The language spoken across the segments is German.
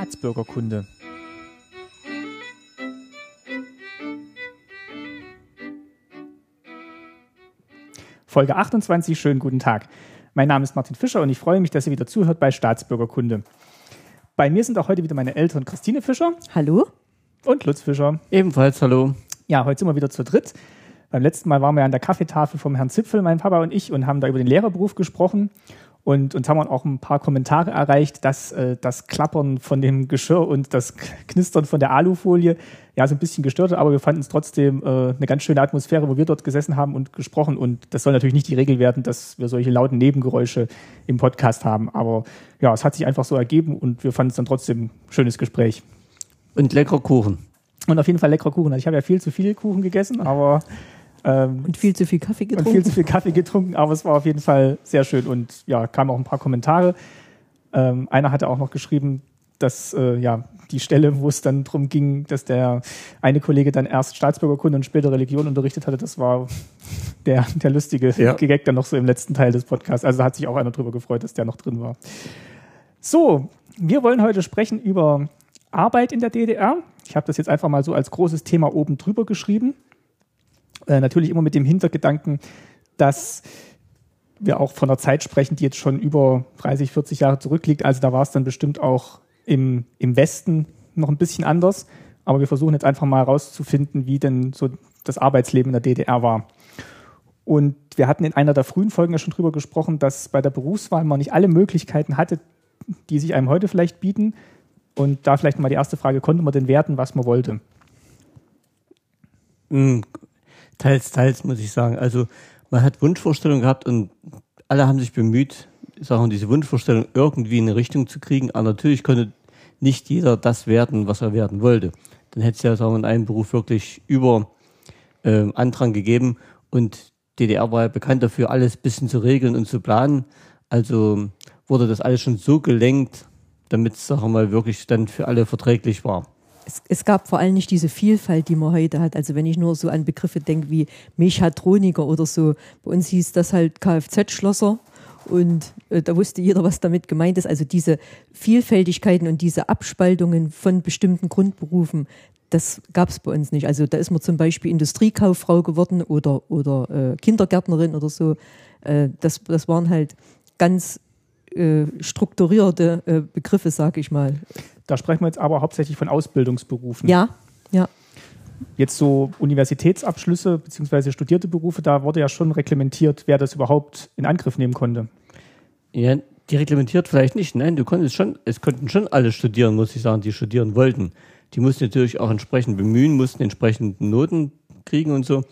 Staatsbürgerkunde. Folge 28, schönen guten Tag. Mein Name ist Martin Fischer und ich freue mich, dass ihr wieder zuhört bei Staatsbürgerkunde. Bei mir sind auch heute wieder meine Eltern Christine Fischer. Hallo. Und Lutz Fischer. Ebenfalls hallo. Ja, heute sind wir wieder zu dritt. Beim letzten Mal waren wir an der Kaffeetafel vom Herrn Zipfel, mein Papa und ich, und haben da über den Lehrerberuf gesprochen. Und uns haben auch ein paar Kommentare erreicht, dass äh, das Klappern von dem Geschirr und das Knistern von der Alufolie ja so ein bisschen gestört hat, aber wir fanden es trotzdem äh, eine ganz schöne Atmosphäre, wo wir dort gesessen haben und gesprochen. Und das soll natürlich nicht die Regel werden, dass wir solche lauten Nebengeräusche im Podcast haben. Aber ja, es hat sich einfach so ergeben und wir fanden es dann trotzdem ein schönes Gespräch. Und lecker Kuchen. Und auf jeden Fall leckerer Kuchen. Also ich habe ja viel zu viel Kuchen gegessen, aber ähm, und viel zu viel Kaffee getrunken. Und viel zu viel Kaffee getrunken, aber es war auf jeden Fall sehr schön und ja, kamen auch ein paar Kommentare. Ähm, einer hatte auch noch geschrieben, dass äh, ja die Stelle, wo es dann darum ging, dass der eine Kollege dann erst Staatsbürgerkunde und später Religion unterrichtet hatte, das war der, der lustige ja. Gag dann noch so im letzten Teil des Podcasts. Also hat sich auch einer darüber gefreut, dass der noch drin war. So, wir wollen heute sprechen über Arbeit in der DDR. Ich habe das jetzt einfach mal so als großes Thema oben drüber geschrieben. Äh, natürlich immer mit dem Hintergedanken, dass wir auch von einer Zeit sprechen, die jetzt schon über 30, 40 Jahre zurückliegt. Also da war es dann bestimmt auch im, im Westen noch ein bisschen anders. Aber wir versuchen jetzt einfach mal herauszufinden, wie denn so das Arbeitsleben in der DDR war. Und wir hatten in einer der frühen Folgen ja schon drüber gesprochen, dass bei der Berufswahl man nicht alle Möglichkeiten hatte, die sich einem heute vielleicht bieten. Und da vielleicht mal die erste Frage, konnte man denn werden, was man wollte? Teils, teils, muss ich sagen. Also man hat Wunschvorstellungen gehabt und alle haben sich bemüht, sagen diese Wunschvorstellung irgendwie in eine Richtung zu kriegen. Aber natürlich konnte nicht jeder das werden, was er werden wollte. Dann hätte es ja sagen wir, in einem Beruf wirklich über äh, Andrang gegeben und DDR war ja bekannt dafür, alles bisschen zu regeln und zu planen. Also wurde das alles schon so gelenkt, damit es, sagen wir mal, wirklich dann für alle verträglich war es, es, gab vor allem nicht diese Vielfalt, die man heute hat. Also wenn ich nur so an Begriffe denke wie Mechatroniker oder so, bei uns hieß das halt Kfz-Schlosser und äh, da wusste jeder, was damit gemeint ist. Also diese Vielfältigkeiten und diese Abspaltungen von bestimmten Grundberufen, das gab es bei uns nicht. Also da ist man zum Beispiel Industriekauffrau geworden oder, oder äh, Kindergärtnerin oder so. Äh, das, das waren halt ganz äh, strukturierte äh, Begriffe, sag ich mal. Da sprechen wir jetzt aber hauptsächlich von Ausbildungsberufen. Ja, ja. Jetzt so Universitätsabschlüsse bzw. studierte Berufe, da wurde ja schon reglementiert, wer das überhaupt in Angriff nehmen konnte. Ja, die reglementiert vielleicht nicht. Nein, du konntest schon, es konnten schon alle studieren, muss ich sagen, die studieren wollten. Die mussten natürlich auch entsprechend bemühen, mussten entsprechend Noten kriegen und so.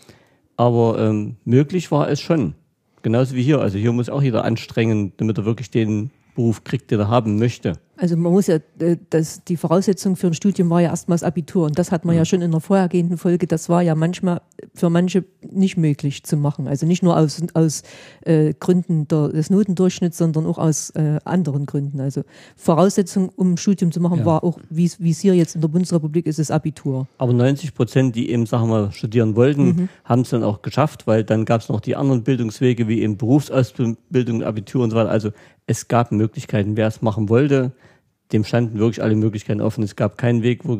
Aber ähm, möglich war es schon. Genauso wie hier. Also hier muss auch jeder anstrengen, damit er wirklich den Beruf kriegt, den er haben möchte. Also man muss ja, äh, das, die Voraussetzung für ein Studium war ja erstmals Abitur und das hat man ja. ja schon in der vorhergehenden Folge, das war ja manchmal für manche nicht möglich zu machen. Also nicht nur aus, aus äh, Gründen der, des Notendurchschnitts, sondern auch aus äh, anderen Gründen. Also Voraussetzung, um ein Studium zu machen, ja. war auch, wie es hier jetzt in der Bundesrepublik ist, das Abitur. Aber 90 Prozent, die eben, sagen wir, studieren wollten, mhm. haben es dann auch geschafft, weil dann gab es noch die anderen Bildungswege wie eben Berufsausbildung, Abitur und so weiter. Also es gab Möglichkeiten, wer es machen wollte, dem standen wirklich alle Möglichkeiten offen. Es gab keinen Weg, wo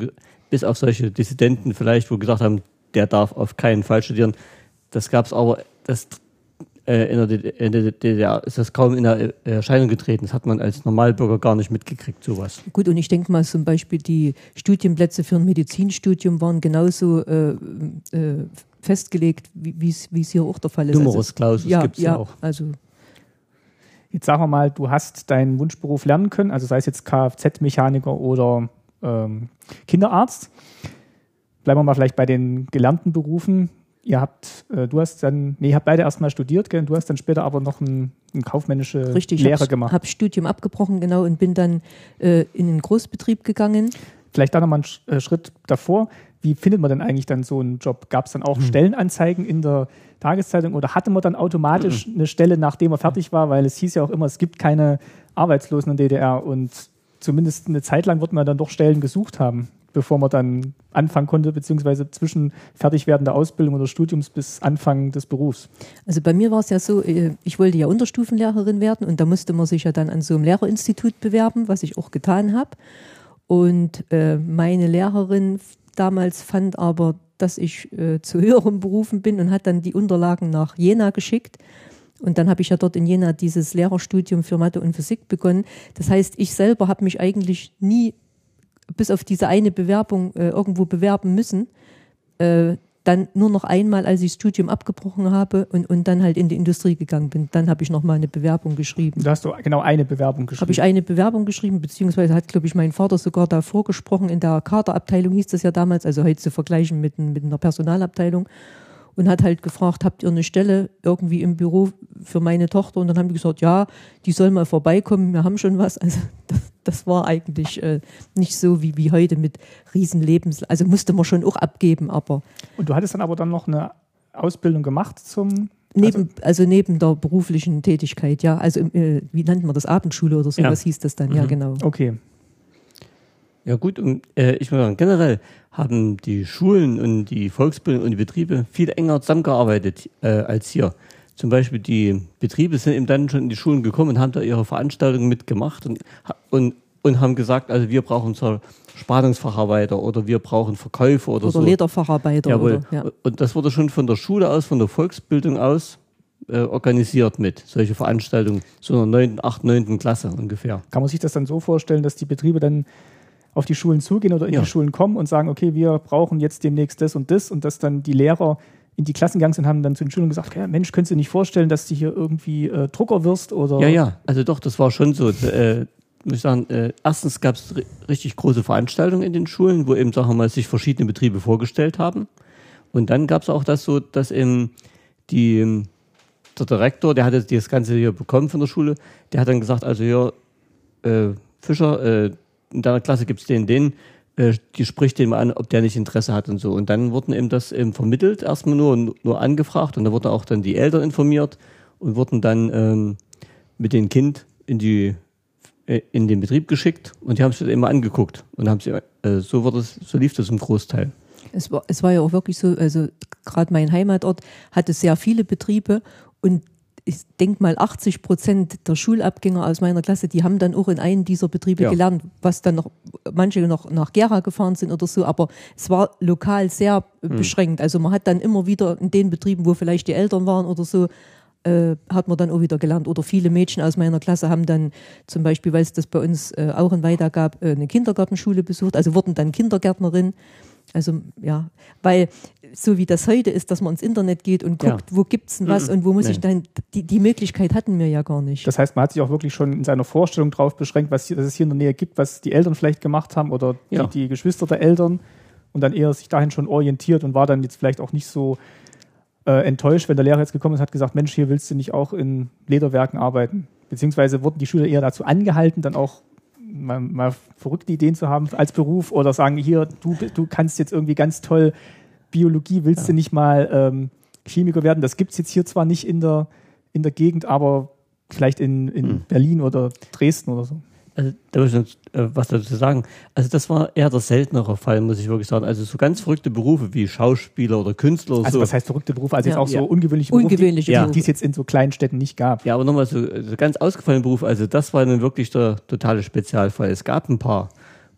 bis auf solche Dissidenten vielleicht, wo gesagt haben, der darf auf keinen Fall studieren. Das gab es aber, das äh, in, der in der DDR ist das kaum in Erscheinung getreten. Das hat man als Normalbürger gar nicht mitgekriegt, sowas. Gut, und ich denke mal zum Beispiel, die Studienplätze für ein Medizinstudium waren genauso äh, äh, festgelegt, wie es hier auch der Fall ist. Numerus Clausus also, ja, gibt es ja, ja auch. Also Jetzt sagen wir mal, du hast deinen Wunschberuf lernen können, also sei es jetzt Kfz-Mechaniker oder ähm, Kinderarzt. Bleiben wir mal vielleicht bei den gelernten Berufen. Ihr habt, äh, du hast dann, nee, ihr habt beide erstmal studiert, gell? du hast dann später aber noch ein, ein kaufmännische Richtig, Lehre gemacht. Richtig, habe Studium abgebrochen, genau, und bin dann äh, in einen Großbetrieb gegangen. Vielleicht da nochmal einen äh, Schritt davor. Wie findet man denn eigentlich dann so einen Job? Gab es dann auch hm. Stellenanzeigen in der Tageszeitung oder hatte man dann automatisch mhm. eine Stelle, nachdem er fertig war, weil es hieß ja auch immer, es gibt keine Arbeitslosen in der DDR und zumindest eine Zeit lang wird man dann doch Stellen gesucht haben, bevor man dann anfangen konnte, beziehungsweise zwischen Fertigwerden der Ausbildung oder Studiums bis Anfang des Berufs. Also bei mir war es ja so, äh, ich wollte ja Unterstufenlehrerin werden und da musste man sich ja dann an so einem Lehrerinstitut bewerben, was ich auch getan habe. Und äh, meine Lehrerin damals fand aber, dass ich äh, zu höheren Berufen bin und hat dann die Unterlagen nach Jena geschickt. Und dann habe ich ja dort in Jena dieses Lehrerstudium für Mathe und Physik begonnen. Das heißt, ich selber habe mich eigentlich nie bis auf diese eine Bewerbung äh, irgendwo bewerben müssen. Äh, dann nur noch einmal, als ich das Studium abgebrochen habe und, und dann halt in die Industrie gegangen bin. Dann habe ich noch mal eine Bewerbung geschrieben. Da hast du genau eine Bewerbung geschrieben. Habe ich eine Bewerbung geschrieben, beziehungsweise hat, glaube ich, mein Vater sogar da vorgesprochen. In der Kaderabteilung hieß das ja damals, also heute zu vergleichen mit, mit einer Personalabteilung und hat halt gefragt, habt ihr eine Stelle irgendwie im Büro für meine Tochter? Und dann haben die gesagt, ja, die soll mal vorbeikommen, wir haben schon was. Also das, das war eigentlich äh, nicht so wie, wie heute mit Riesenlebens, also musste man schon auch abgeben, aber. Und du hattest dann aber dann noch eine Ausbildung gemacht zum Neben, also, also, neben der beruflichen Tätigkeit, ja. Also äh, wie nennt man das? Abendschule oder sowas ja. hieß das dann, mhm. ja, genau. Okay. Ja gut, und äh, ich muss sagen, generell haben die Schulen und die Volksbildung und die Betriebe viel enger zusammengearbeitet äh, als hier. Zum Beispiel die Betriebe sind eben dann schon in die Schulen gekommen und haben da ihre Veranstaltungen mitgemacht und, und, und haben gesagt, also wir brauchen zwar Spannungsfacharbeiter oder wir brauchen Verkäufer oder, oder so. Oder Lederfacharbeiter. Jawohl. Oder, ja. Und das wurde schon von der Schule aus, von der Volksbildung aus äh, organisiert mit, solche Veranstaltungen, so in der 9., 8., 9. Klasse ungefähr. Kann man sich das dann so vorstellen, dass die Betriebe dann auf die Schulen zugehen oder in ja. die Schulen kommen und sagen, okay, wir brauchen jetzt demnächst das und das und dass dann die Lehrer in die Klassen gegangen sind, haben dann zu den Schülern gesagt, ja, Mensch, könntest du dir nicht vorstellen, dass du hier irgendwie äh, Drucker wirst oder? Ja, ja, also doch, das war schon so. Äh, muss ich sagen, äh, erstens gab es richtig große Veranstaltungen in den Schulen, wo eben, sagen wir mal, sich verschiedene Betriebe vorgestellt haben. Und dann gab es auch das so, dass eben die, der Direktor, der hatte das Ganze hier bekommen von der Schule, der hat dann gesagt, also hier, äh, Fischer, äh, in deiner Klasse gibt es den, den, äh, die spricht den mal an, ob der nicht Interesse hat und so. Und dann wurden eben das eben vermittelt, erstmal nur, nur angefragt und da wurden auch dann die Eltern informiert und wurden dann ähm, mit dem Kind in die äh, in den Betrieb geschickt und die haben sich das immer angeguckt und haben sie, äh, so wurde es, so lief das im Großteil. Es war, es war ja auch wirklich so, also gerade mein Heimatort hatte sehr viele Betriebe und ich denke mal 80 Prozent der Schulabgänger aus meiner Klasse, die haben dann auch in einem dieser Betriebe ja. gelernt, was dann noch, manche noch nach Gera gefahren sind oder so, aber es war lokal sehr mhm. beschränkt. Also man hat dann immer wieder in den Betrieben, wo vielleicht die Eltern waren oder so, äh, hat man dann auch wieder gelernt. Oder viele Mädchen aus meiner Klasse haben dann zum Beispiel, weil es das bei uns äh, auch in Weida gab, äh, eine Kindergartenschule besucht, also wurden dann Kindergärtnerin. Also ja, weil so wie das heute ist, dass man ins Internet geht und guckt, ja. wo gibt's denn was mhm. und wo muss nee. ich dann, die, die Möglichkeit hatten wir ja gar nicht. Das heißt, man hat sich auch wirklich schon in seiner Vorstellung drauf beschränkt, was, dass es hier in der Nähe gibt, was die Eltern vielleicht gemacht haben oder ja. die, die Geschwister der Eltern und dann eher sich dahin schon orientiert und war dann jetzt vielleicht auch nicht so äh, enttäuscht, wenn der Lehrer jetzt gekommen ist und hat gesagt, Mensch, hier willst du nicht auch in Lederwerken arbeiten. Beziehungsweise wurden die Schüler eher dazu angehalten, dann auch mal, mal verrückte Ideen zu haben als Beruf oder sagen, hier, du, du kannst jetzt irgendwie ganz toll Biologie, willst ja. du nicht mal ähm, Chemiker werden? Das gibt es jetzt hier zwar nicht in der, in der Gegend, aber vielleicht in, in hm. Berlin oder Dresden oder so. Also, da muss ich noch, äh, was dazu sagen. Also, das war eher der seltenere Fall, muss ich wirklich sagen. Also, so ganz verrückte Berufe wie Schauspieler oder Künstler oder also, so. was heißt verrückte Berufe? Also, ja. jetzt auch so ungewöhnliche Berufe, ungewöhnliche die, die es jetzt in so kleinen Städten nicht gab. Ja, aber nochmal so, so ganz ausgefallene Berufe. Also, das war dann wirklich der totale Spezialfall. Es gab ein paar.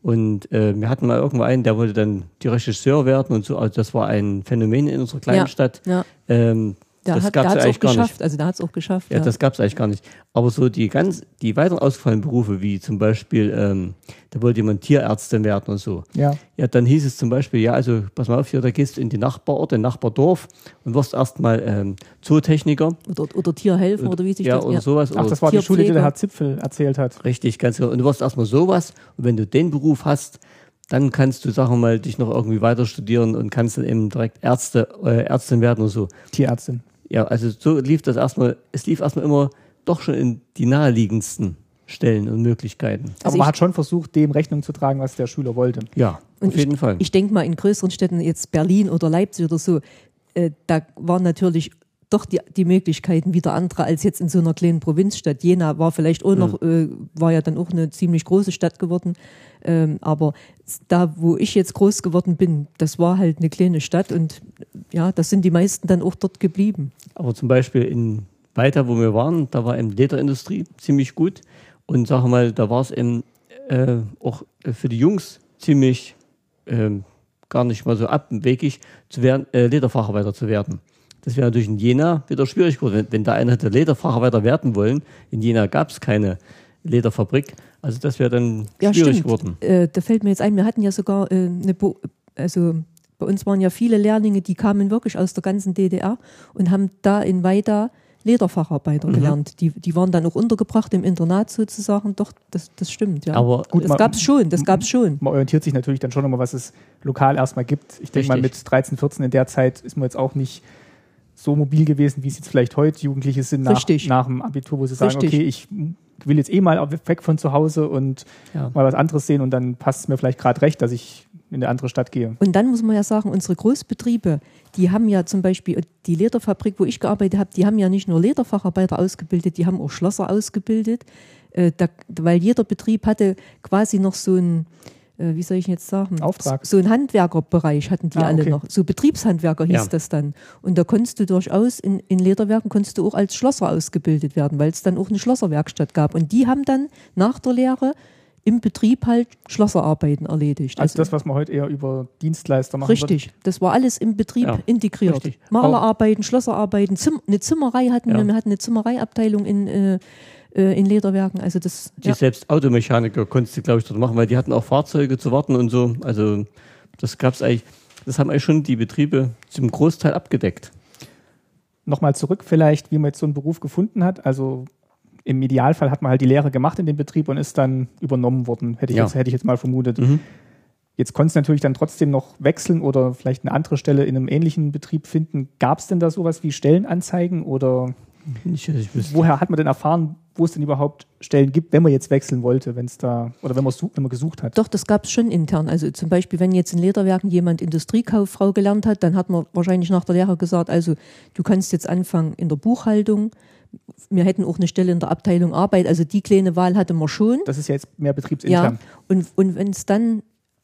Und äh, wir hatten mal irgendwo einen, der wollte dann die Regisseur werden und so. Also, das war ein Phänomen in unserer kleinen ja. Stadt. Ja. Ähm, da das hat, es eigentlich gar geschafft. nicht. Also da hat es auch geschafft. Ja, ja. das gab es eigentlich gar nicht. Aber so die ganz, die weiteren ausgefallenen Berufe, wie zum Beispiel, ähm, da wollte jemand Tierärztin werden und so. Ja. Ja, dann hieß es zum Beispiel, ja, also pass mal auf, hier, da gehst du in die Nachbarorte, in Nachbardorf und wirst erstmal ähm, Zootechniker. Oder, oder Tierhelfer oder wie sich ja, das oder ja. sowas. Ach, das war die Schule, die der Herr Zipfel erzählt hat. Richtig, ganz genau. Und du wirst erstmal sowas und wenn du den Beruf hast, dann kannst du, sagen wir mal, dich noch irgendwie weiter studieren und kannst dann eben direkt Ärzte, äh, Ärztin werden oder so. Tierärztin ja, also so lief das erstmal, es lief erstmal immer doch schon in die naheliegendsten Stellen und Möglichkeiten. Also Aber man hat schon versucht, dem Rechnung zu tragen, was der Schüler wollte. Ja, und auf jeden ich, Fall. Ich denke mal, in größeren Städten, jetzt Berlin oder Leipzig oder so, äh, da waren natürlich doch die, die Möglichkeiten wieder andere als jetzt in so einer kleinen Provinzstadt. Jena war vielleicht auch noch, mhm. äh, war ja dann auch eine ziemlich große Stadt geworden. Ähm, aber da, wo ich jetzt groß geworden bin, das war halt eine kleine Stadt und ja, das sind die meisten dann auch dort geblieben. Aber zum Beispiel in weiter, wo wir waren, da war eben Lederindustrie ziemlich gut. Und sag mal, da war es eben äh, auch für die Jungs ziemlich ähm, gar nicht mal so abwegig, zu werden, äh, Lederfacharbeiter zu werden. Das wäre natürlich in Jena wieder schwierig geworden. Wenn, wenn da einer hätte Lederfacharbeiter werden wollen, in Jena gab es keine Lederfabrik. Also das wäre dann Ja, schwierig stimmt. geworden. Äh, da fällt mir jetzt ein, wir hatten ja sogar äh, eine, Bo also bei uns waren ja viele Lehrlinge, die kamen wirklich aus der ganzen DDR und haben da in Weida Lederfacharbeiter Mhm. gelernt. Die, die waren dann auch untergebracht im Internat sozusagen. Doch, das, das stimmt, ja. Aber Gut, das man- gab's schon, das gab's schon. Man orientiert sich natürlich dann schon immer, was es lokal erstmal gibt. Ich denke mal, mit 13, 14 in der Zeit ist man jetzt auch nicht so mobil gewesen, wie es jetzt vielleicht heute Jugendliche sind nach, Richtig. nach dem Abitur, wo sie sagen, Richtig. okay, ich will jetzt eh mal weg von zu Hause und ja. mal was anderes sehen und dann passt es mir vielleicht gerade recht, dass ich in eine andere Stadt gehe. Und dann muss man ja sagen, unsere Großbetriebe, die haben ja zum Beispiel, die Lederfabrik, wo ich gearbeitet habe, die haben ja nicht nur Lederfacharbeiter ausgebildet, die haben auch Schlosser ausgebildet, äh, da, weil jeder Betrieb hatte quasi noch so ein, äh, wie soll ich jetzt sagen, Auftrag. so ein Handwerkerbereich hatten die Ah, alle okay. noch, so Betriebshandwerker hieß Ja. das dann. Und da konntest du durchaus in, in Lederwerken konntest du auch als Schlosser ausgebildet werden, weil es dann auch eine Schlosserwerkstatt gab. Und die haben dann nach der Lehre im Betrieb halt Schlosserarbeiten erledigt. Also das, was man heute eher über Dienstleister machen Richtig, das war alles im Betrieb Ja, integriert. richtig. Malerarbeiten, Schlosserarbeiten, Zim eine Zimmerei hatten Ja. wir, wir hatten eine Zimmereiabteilung in, äh, äh, in Lederwerken. Also das, Die ja. selbst Automechaniker konntest du, glaube ich, dort machen, weil die hatten auch Fahrzeuge zu warten und so. Also das gab's eigentlich, das haben eigentlich schon die Betriebe zum Großteil abgedeckt. Nochmal zurück vielleicht, wie man jetzt so einen Beruf gefunden hat. Also im Idealfall hat man halt die Lehre gemacht in dem Betrieb und ist dann übernommen worden, hätte ich, Ja. jetzt, hätte ich jetzt mal vermutet. Mhm. Jetzt konntest du natürlich dann trotzdem noch wechseln oder vielleicht eine andere Stelle in einem ähnlichen Betrieb finden. Gab es denn da sowas wie Stellenanzeigen oder Nicht, woher hat man denn erfahren, wo es denn überhaupt Stellen gibt, wenn man jetzt wechseln wollte, wenn es da oder wenn man, wenn man gesucht hat? Doch, das gab es schon intern. Also zum Beispiel, wenn jetzt in Lederwerken jemand Industriekauffrau gelernt hat, dann hat man wahrscheinlich nach der Lehre gesagt, also du kannst jetzt anfangen in der Buchhaltung. Wir hätten auch eine Stelle in der Abteilung Arbeit. Also die kleine Wahl hatte man schon. Das ist ja jetzt mehr betriebsintern. Ja, und, und wenn es dann,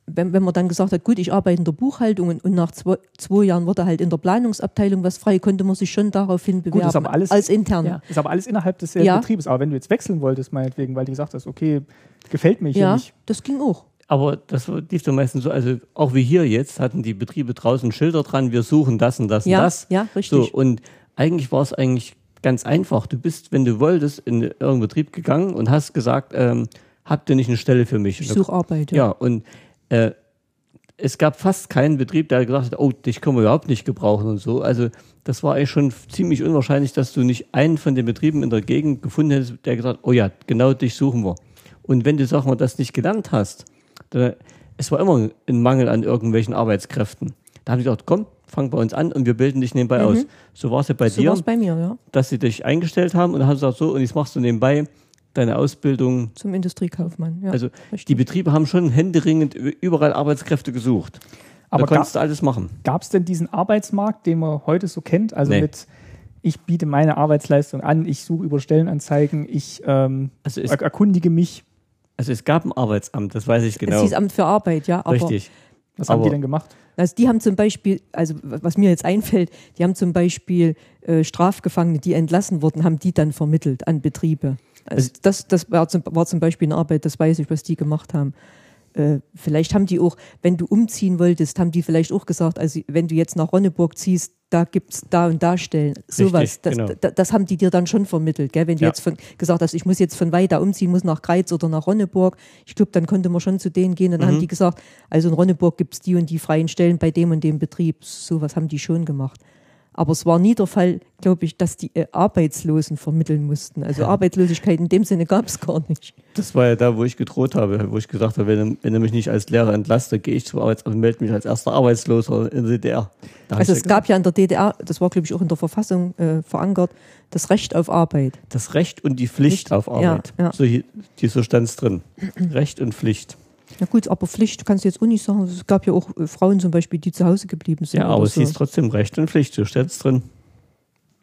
wenn, wenn man dann gesagt hat, gut, ich arbeite in der Buchhaltung und, und nach zwei, zwei Jahren wurde halt in der Planungsabteilung was frei, konnte man sich schon daraufhin bewerben. das ist aber alles- als intern. Ja. Ist aber alles innerhalb des Ja. Betriebes. Aber wenn du jetzt wechseln wolltest, meinetwegen, weil du gesagt hast, okay, gefällt mir hier Ja, nicht. das ging auch. Aber das lief dann meistens so, also auch wie hier jetzt hatten die Betriebe draußen Schilder dran, wir suchen das und das Ja, und das. ja, richtig. So, und eigentlich war es eigentlich ganz einfach. Du bist, wenn du wolltest, in irgendeinen Betrieb gegangen und hast gesagt, ähm, habt ihr nicht eine Stelle für mich? Ich suche Arbeit. Ja, und äh, es gab fast keinen Betrieb, der gesagt hat, oh, dich können wir überhaupt nicht gebrauchen und so. Also das war eigentlich schon ziemlich unwahrscheinlich, dass du nicht einen von den Betrieben in der Gegend gefunden hättest, der gesagt hat, oh ja, genau dich suchen wir. Und wenn du, sag mal, das nicht gelernt hast, dann, es war immer ein Mangel an irgendwelchen Arbeitskräften. Da haben sie gesagt, komm, fang bei uns an und wir bilden dich nebenbei aus. So war es ja bei Mhm. So dir war es bei mir, ja. dass sie dich eingestellt haben und dann haben sie gesagt, so, und jetzt machst du nebenbei deine Ausbildung. Zum Industriekaufmann. Ja, Also richtig. die Betriebe haben schon händeringend überall Arbeitskräfte gesucht. Aber da konntest du alles machen. Gab es denn diesen Arbeitsmarkt, den man heute so kennt? Also Nee. mit, ich biete meine Arbeitsleistung an, ich suche über Stellenanzeigen, ich ähm, Also es, er erkundige mich. also es gab ein Arbeitsamt, das weiß ich Es genau. hieß Amt für Arbeit, ja. Aber Richtig. Was haben Aber- die denn gemacht? Also die haben zum Beispiel, also was mir jetzt einfällt, die haben zum Beispiel äh, Strafgefangene, die entlassen wurden, haben die dann vermittelt an Betriebe. Also das, das war, zum, war zum Beispiel eine Arbeit, das weiß ich, was die gemacht haben. Äh, vielleicht haben die auch, wenn du umziehen wolltest, haben die vielleicht auch gesagt, also wenn du jetzt nach Ronneburg ziehst, da gibt's da und da Stellen. Sowas. Das, genau. da, das haben die dir dann schon vermittelt. Gell? Wenn du Ja. jetzt von, gesagt hast, ich muss jetzt von weiter umziehen, muss nach Greiz oder nach Ronneburg, ich glaube, dann konnte man schon zu denen gehen. Dann Mhm. haben die gesagt, also in Ronneburg gibt's die und die freien Stellen bei dem und dem Betrieb. Sowas haben die schon gemacht. Aber es war nie der Fall, glaube ich, dass die äh, Arbeitslosen vermitteln mussten. Also Arbeitslosigkeit in dem Sinne gab's gar nicht. Das war ja da, wo ich gedroht habe, wo ich gesagt habe, wenn, du- wenn du mich nicht als Lehrer entlasst, gehe ich zum Arbeitsamt und melde mich als erster Arbeitsloser in der DDR. Da Also es ja gab ja in der DDR, das war glaube ich auch in der Verfassung äh, verankert, das Recht auf Arbeit. das Recht und die Pflicht Pflicht, auf Arbeit. ja, ja. So, hier, hier so stand es drin. Recht und Pflicht. Ja gut, aber Pflicht kannst du jetzt auch nicht sagen. Es gab ja auch äh, Frauen zum Beispiel, die zu Hause geblieben sind. Ja, oder aber es so. hieß trotzdem Recht und Pflicht, so steht es drin.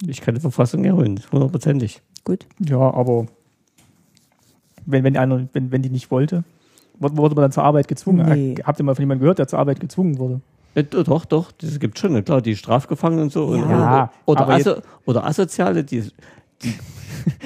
Ich kann die Verfassung erholen, hundertprozentig. Gut. Ja, aber wenn, wenn, einer, wenn, wenn die nicht wollte, wurde man dann zur Arbeit gezwungen. Nee. Habt ihr mal von jemandem gehört, der zur Arbeit gezwungen wurde? Ja, do- doch, doch, das gibt schon, klar, die Strafgefangenen und so. und- Ja, oder, oder, jetzt- aso, oder Asoziale, die, die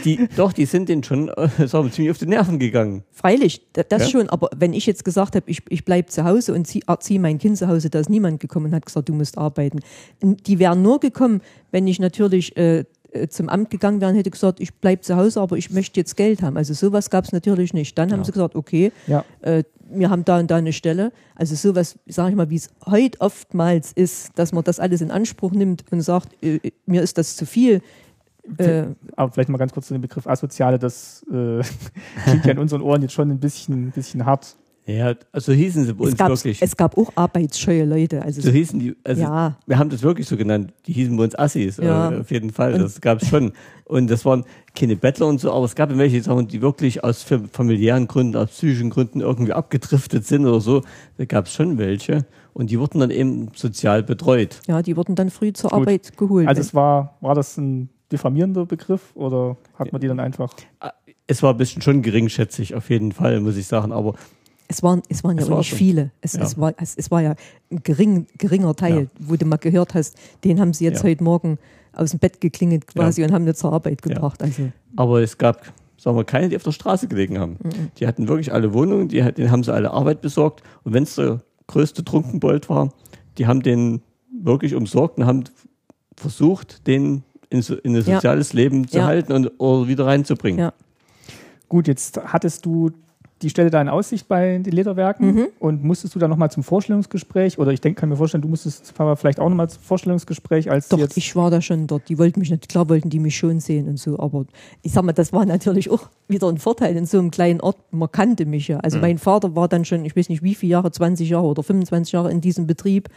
die, doch, die sind denen schon äh, sagen ziemlich auf die Nerven gegangen. Freilich, da- das Ja. schon, aber wenn ich jetzt gesagt habe, ich, ich bleibe zu Hause und ziehe zieh mein Kind zu Hause, da ist niemand gekommen und hat gesagt, du musst arbeiten. Die wären nur gekommen, wenn ich natürlich äh, äh, zum Amt gegangen wäre und hätte gesagt, ich bleibe zu Hause, aber ich möchte jetzt Geld haben. Also sowas gab es natürlich nicht. Dann haben sie gesagt, okay, Ja. äh, wir haben da und da eine Stelle. Also sowas, sage ich mal, wie es heute oftmals ist, dass man das alles in Anspruch nimmt und sagt, äh, mir ist das zu viel. Äh, Aber vielleicht mal ganz kurz zu dem Begriff Asoziale, das äh, klingt ja in unseren Ohren jetzt schon ein bisschen, bisschen hart. Ja, also hießen sie bei es, uns gab, wirklich. es gab auch arbeitsscheue Leute. Also so hießen die, also Ja. wir haben das wirklich so genannt, die hießen bei uns Assis, Ja. äh, auf jeden Fall, das gab es schon. Und das waren keine Bettler und so, aber es gab welche, Sachen, die wirklich aus fam- familiären Gründen, aus psychischen Gründen irgendwie abgedriftet sind oder so. Da gab es schon welche. Und die wurden dann eben sozial betreut. Ja, die wurden dann früh zur Gut. Arbeit geholt. Also es war, war das ein diffamierender Begriff oder hat man die dann einfach? Es war ein bisschen schon geringschätzig, auf jeden Fall, muss ich sagen. Aber es waren, es waren ja Es auch war nicht schon. viele. Es, Ja. es, war, es, es war ja ein gering, geringer Teil, Ja. wo du mal gehört hast, den haben sie jetzt Ja. heute Morgen aus dem Bett geklingelt quasi und haben nicht zur Arbeit gebracht. Also Aber es gab, sagen wir, keine, die auf der Straße gelegen haben. Die hatten wirklich alle Wohnungen, die, denen haben sie alle Arbeit besorgt. Und wenn es der größte Trunkenbold war, die haben den wirklich umsorgt und haben versucht, den in, so, in ein Ja. soziales Leben zu Ja. halten und oder wieder reinzubringen. Ja. Gut, jetzt hattest du die Stelle da in Aussicht bei den Lederwerken Mhm. und musstest du dann nochmal zum Vorstellungsgespräch oder ich denke, kann mir vorstellen, du musstest vielleicht auch nochmal zum Vorstellungsgespräch als Doch, jetzt ich war da schon dort. Die wollten mich nicht, klar wollten die mich schon sehen und so, aber ich sag mal, das war natürlich auch wieder ein Vorteil in so einem kleinen Ort. Man kannte mich ja. Also mein Vater war dann schon, ich weiß nicht wie viele Jahre, 20 Jahre oder 25 Jahre in diesem Betrieb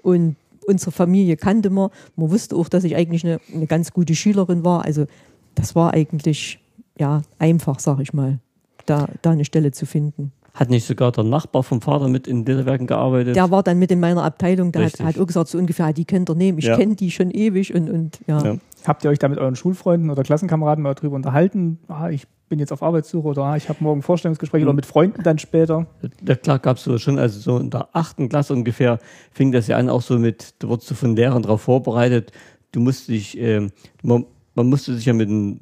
und unsere Familie kannte man. Man wusste auch, dass ich eigentlich eine, eine ganz gute Schülerin war. Also das war eigentlich ja einfach, sag ich mal, da, da eine Stelle zu finden. Hat nicht sogar der Nachbar vom Vater mit in Lederwerken gearbeitet? Der war dann mit in meiner Abteilung, der hat, Richtig. hat auch gesagt, so ungefähr, ah, die könnt ihr nehmen. Ich Ja. kenne die schon ewig und, und ja. Ja. habt ihr euch da mit euren Schulfreunden oder Klassenkameraden mal drüber unterhalten? Ah, ich bin jetzt auf Arbeitssuche oder ah, ich habe morgen ein Vorstellungsgespräch Mhm. oder mit Freunden dann später. Ja, klar gab es so schon, also so in der achten Klasse ungefähr fing das ja an, auch so mit, da wurdest du von Lehrern darauf vorbereitet, du musst dich, ähm, man, man musste sich ja mit einem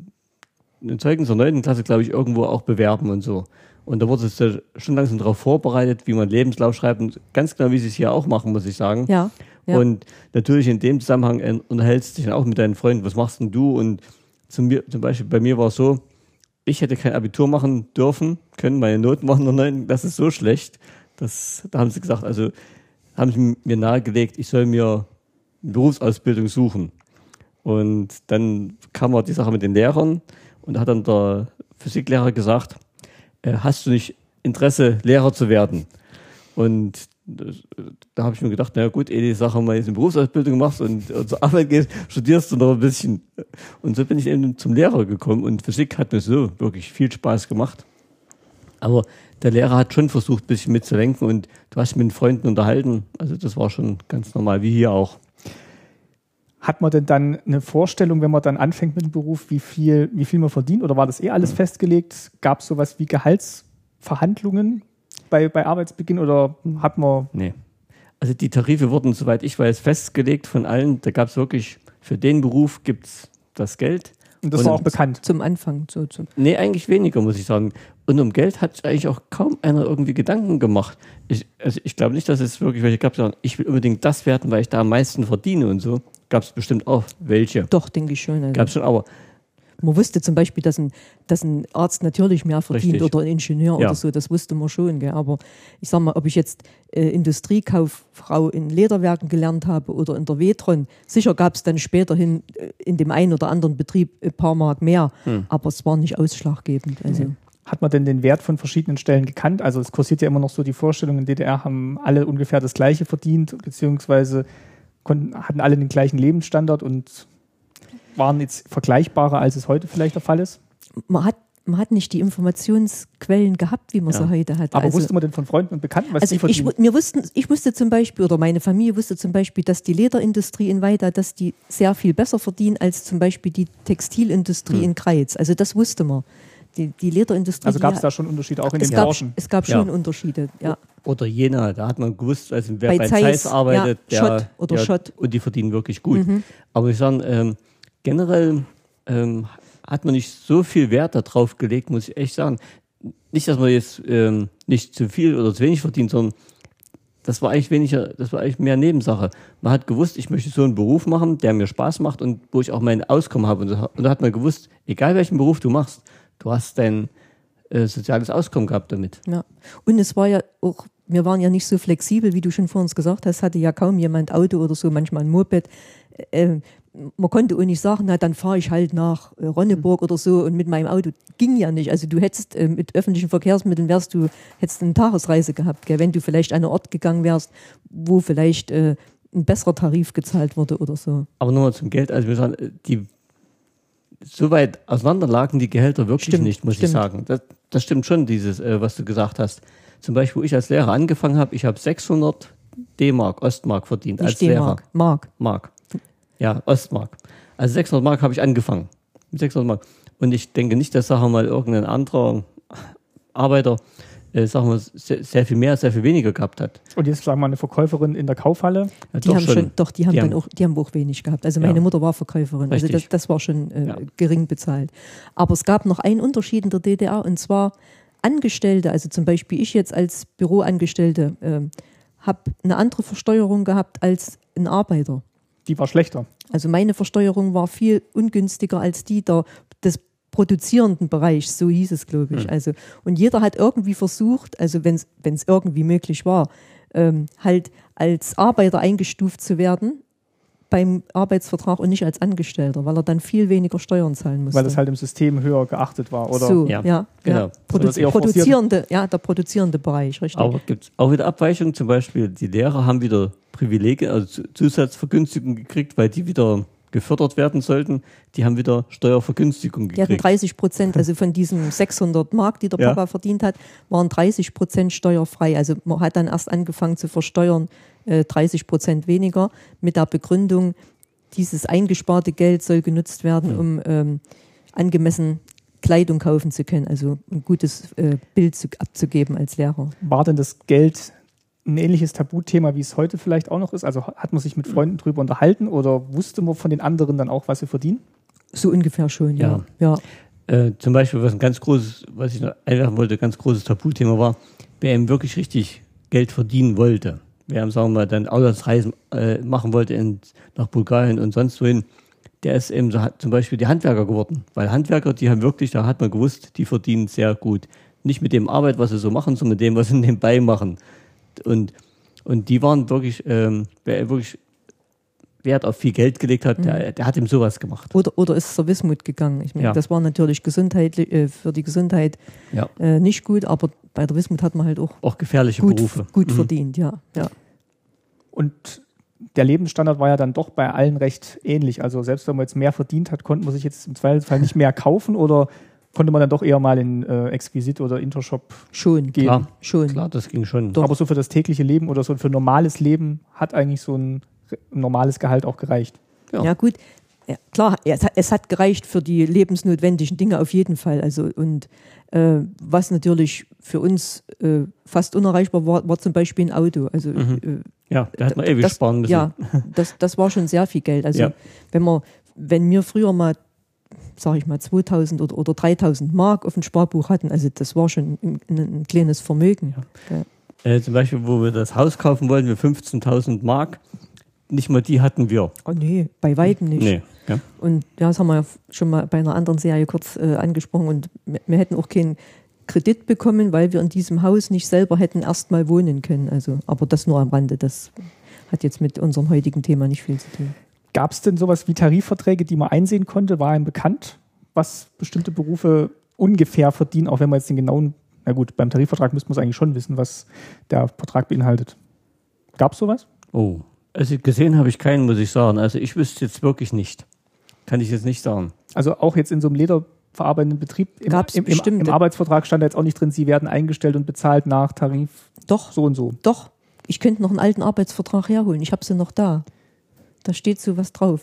einem Zeugnis der neunten Klasse, glaube ich, irgendwo auch bewerben und so. Und da wurdest du schon langsam darauf vorbereitet, wie man Lebenslauf schreibt und ganz genau, wie sie es hier auch machen, muss ich sagen. Ja, ja. Und natürlich in dem Zusammenhang äh, unterhältst du dich dann auch mit deinen Freunden, was machst denn du? Und zum, zum Beispiel bei mir war es so, ich hätte kein Abitur machen dürfen, können, meine Noten waren noch neun, das ist so schlecht. Das, da haben sie gesagt, also haben sie mir nahegelegt, ich soll mir eine Berufsausbildung suchen. Und dann kam auch die Sache mit den Lehrern und da hat dann der Physiklehrer gesagt, hast du nicht Interesse, Lehrer zu werden? Und das, da habe ich mir gedacht, na gut, eh die Sache mal jetzt eine Berufsausbildung machst und, und zur Arbeit gehst, studierst du noch ein bisschen. Und so bin ich eben zum Lehrer gekommen und Physik hat mir so wirklich viel Spaß gemacht. Aber der Lehrer hat schon versucht, ein bisschen mitzulenken und du hast mit den Freunden unterhalten. Also das war schon ganz normal, wie hier auch. Hat man denn dann eine Vorstellung, wenn man dann anfängt mit dem Beruf, wie viel, wie viel man verdient? Oder war das eh alles festgelegt? Gab es sowas wie Gehaltsverhandlungen bei, bei Arbeitsbeginn oder hat man Nee. Also die Tarife wurden, soweit ich weiß, festgelegt von allen. Da gab es wirklich, für den Beruf gibt's das Geld. und das Und- war auch bekannt? zum Anfang. So, zum, Nee, eigentlich weniger, muss ich sagen. Und um Geld hat sich eigentlich auch kaum einer irgendwie Gedanken gemacht. Ich, also ich glaube nicht, dass es wirklich welche gab, die sagen, ich will unbedingt das werden, weil ich da am meisten verdiene und so. Gab es bestimmt auch welche. doch, denke ich schon. Also. Gab es schon, aber Man wusste zum Beispiel, dass ein, dass ein Arzt natürlich mehr verdient Richtig. oder ein Ingenieur Ja. oder so, das wusste man schon. Gell? Aber ich sag mal, ob ich jetzt äh, Industriekauffrau in Lederwerken gelernt habe oder in der Vetron, sicher gab es dann späterhin äh, in dem einen oder anderen Betrieb ein paar Mark mehr, Hm. aber es war nicht ausschlaggebend. Also. Hat man denn den Wert von verschiedenen Stellen gekannt? Also es kursiert ja immer noch so die Vorstellung, in DDR haben alle ungefähr das gleiche verdient, beziehungsweise konnten, hatten alle den gleichen Lebensstandard und waren jetzt vergleichbarer, als es heute vielleicht der Fall ist. Man, hat, man hat nicht die Informationsquellen gehabt, wie man Ja. sie heute hat. Aber also, wusste man denn von Freunden und Bekannten, was Also die ich, verdienen? wu- wir wussten, ich wusste zum Beispiel, oder meine Familie wusste zum Beispiel, dass die Lederindustrie in Weida, dass die sehr viel besser verdienen als zum Beispiel die Textilindustrie in Kreiz. Also das wusste man. Die, die Lederindustrie. also gab es da schon Unterschiede auch in den gab, Branchen? es gab Ja. schon Unterschiede, ja. Oder Jena, da hat man gewusst, also wer Bei bei, Zeiss, Zeiss, arbeitet, ja, der, Schott oder der, Schott. und die verdienen wirklich gut. Aber ich sage, ähm, generell ähm, hat man nicht so viel Wert darauf gelegt, muss ich echt sagen. Nicht, dass man jetzt ähm, nicht zu viel oder zu wenig verdient, sondern das war eigentlich weniger, das war eigentlich mehr Nebensache. Man hat gewusst, ich möchte so einen Beruf machen, der mir Spaß macht und wo ich auch mein Auskommen habe. Und da hat man gewusst, egal welchen Beruf du machst, du hast dein äh, soziales Auskommen gehabt damit. Ja. Und es war ja auch, wir waren ja nicht so flexibel, wie du schon vor uns gesagt hast, hatte ja kaum jemand Auto oder so, manchmal ein Moped. Äh, man konnte auch nicht sagen, na dann fahre ich halt nach äh, Ronneburg oder so und mit meinem Auto ging ja nicht. Also du hättest äh, mit öffentlichen Verkehrsmitteln wärst du hättest eine Tagesreise gehabt, gell? wenn du vielleicht an einen Ort gegangen wärst, wo vielleicht äh, ein besserer Tarif gezahlt wurde oder so. Aber nochmal zum Geld, also wir sagen, äh, die so weit auseinander lagen die Gehälter wirklich Stimmt, nicht, muss stimmt. ich sagen. Das, das stimmt schon, dieses, äh, was du gesagt hast. Zum Beispiel, wo ich als Lehrer angefangen habe, ich habe 600 D-Mark, Ostmark verdient als Nicht Lehrer. D-Mark, Mark. Mark. Ja, Ostmark. Also 600 Mark habe ich angefangen. Mit 600 Mark. Und ich denke nicht, dass, sagen wir mal, irgendein anderer Arbeiter, äh, sagen wir, sehr, sehr viel mehr, sehr viel weniger gehabt hat. Und jetzt sagen wir mal eine Verkäuferin in der Kaufhalle. Ja, Die doch haben schon, doch, die haben Die dann haben- auch, die haben auch wenig gehabt. Also meine Ja. Mutter war Verkäuferin, also Richtig. das, das war schon äh, Ja. gering bezahlt. Aber es gab noch einen Unterschied in der DDR und zwar Angestellte, also zum Beispiel ich jetzt als Büroangestellte, ähm, habe eine andere Versteuerung gehabt als ein Arbeiter. Die war schlechter. Also meine Versteuerung war viel ungünstiger als die der, produzierenden Bereichs, so hieß es, glaube ich. Also, und jeder hat irgendwie versucht, also wenn es irgendwie möglich war, ähm, halt als Arbeiter eingestuft zu werden beim Arbeitsvertrag und nicht als Angestellter, weil er dann viel weniger Steuern zahlen musste. Weil das halt im System höher geachtet war. Oder so, Ja, ja, genau. ja. So, Produ forciert- produzierende, ja, der produzierende Bereich, richtig. Aber gibt es auch wieder Abweichungen, zum Beispiel die Lehrer haben wieder Privilegien, also Zu- Zusatzvergünstigungen gekriegt, weil die wieder gefördert werden sollten. Die haben wieder Steuervergünstigungen Die hatten gekriegt. 30 Prozent, also von diesen 600 Mark, die der Ja. Papa verdient hat, waren 30 Prozent steuerfrei. Also man hat dann erst angefangen zu versteuern, äh, 30 Prozent weniger, mit der Begründung, dieses eingesparte Geld soll genutzt werden, um ähm, angemessen Kleidung kaufen zu können, also ein gutes äh, Bild zu, abzugeben als Lehrer. war denn das Geld ein ähnliches Tabuthema, wie es heute vielleicht auch noch ist? Also hat man sich mit Freunden drüber unterhalten oder wusste man von den anderen dann auch, was sie verdienen? So ungefähr schon, ja. ja. Äh, zum Beispiel, was ein ganz großes, was ich noch einwerfen wollte, ganz großes Tabuthema war, wer eben wirklich richtig Geld verdienen wollte, wer eben, sagen wir mal, dann Auslandsreisen äh, machen wollte in, nach Bulgarien und sonst wohin, der ist eben so, hat zum Beispiel die Handwerker geworden. Weil Handwerker, die haben wirklich, da hat man gewusst, die verdienen sehr gut. Nicht mit dem Arbeit, was sie so machen, sondern mit dem, was sie nebenbei machen. Und, und die waren wirklich, ähm, wer wirklich Wert auf viel Geld gelegt hat, der, der hat ihm sowas gemacht. Oder, oder ist zur Wismut gegangen. Ich meine, Ja. das war natürlich Gesundheit, äh, für die Gesundheit Ja. äh, nicht gut, aber bei der Wismut hat man halt auch Auch gefährliche gut, Berufe. gut Mhm. verdient, ja. ja. Und der Lebensstandard war ja dann doch bei allen recht ähnlich. Also selbst wenn man jetzt mehr verdient hat, konnte man sich jetzt im Zweifelsfall nicht mehr kaufen oder konnte man dann doch eher mal in äh, Exquisit oder Intershop Schon, gehen. Klar, schon. klar, das ging schon. Doch. Aber so für das tägliche Leben oder so für normales Leben hat eigentlich so ein normales Gehalt auch gereicht. Ja. Ja, gut. Ja, klar, es hat, es hat gereicht für die lebensnotwendigen Dinge auf jeden Fall. Also und äh, was natürlich für uns äh, fast unerreichbar war, war zum Beispiel ein Auto. Also äh, Ja, da hat man ewig das, sparen müssen. Ja, das, das war schon sehr viel Geld. Also Ja. wenn man, wenn wir früher mal, sage ich mal, 2000 oder, oder 3000 Mark auf dem Sparbuch hatten, also das war schon ein, ein, ein kleines Vermögen. Ja. Äh, zum Beispiel, wo wir das Haus kaufen wollten, wir 15.000 Mark, nicht mal die hatten wir. Oh nee, bei weitem nicht. Nee. Ja. Und ja, das haben wir ja schon mal bei einer anderen Serie kurz äh, angesprochen. Und wir, wir hätten auch keinen Kredit bekommen, weil wir in diesem Haus nicht selber hätten erstmal wohnen können. Also, aber das nur am Rande. Das hat jetzt mit unserem heutigen Thema nicht viel zu tun. Gab es denn sowas wie Tarifverträge, die man einsehen konnte? War einem bekannt, was bestimmte Berufe ungefähr verdienen, auch wenn man jetzt den genauen, na gut, beim Tarifvertrag müsste man es eigentlich schon wissen, was der Vertrag beinhaltet. Gab es sowas? Oh. Also gesehen habe ich keinen, muss ich sagen. Also ich wüsste jetzt wirklich nicht. Kann ich jetzt nicht sagen. Also auch jetzt in so einem lederverarbeitenden Betrieb im, Gab's im, im, im Arbeitsvertrag stand da jetzt auch nicht drin, sie werden eingestellt und bezahlt nach Tarif Doch, so und so. doch. Ich könnte noch einen alten Arbeitsvertrag herholen. Ich habe sie noch da. Da steht so was drauf.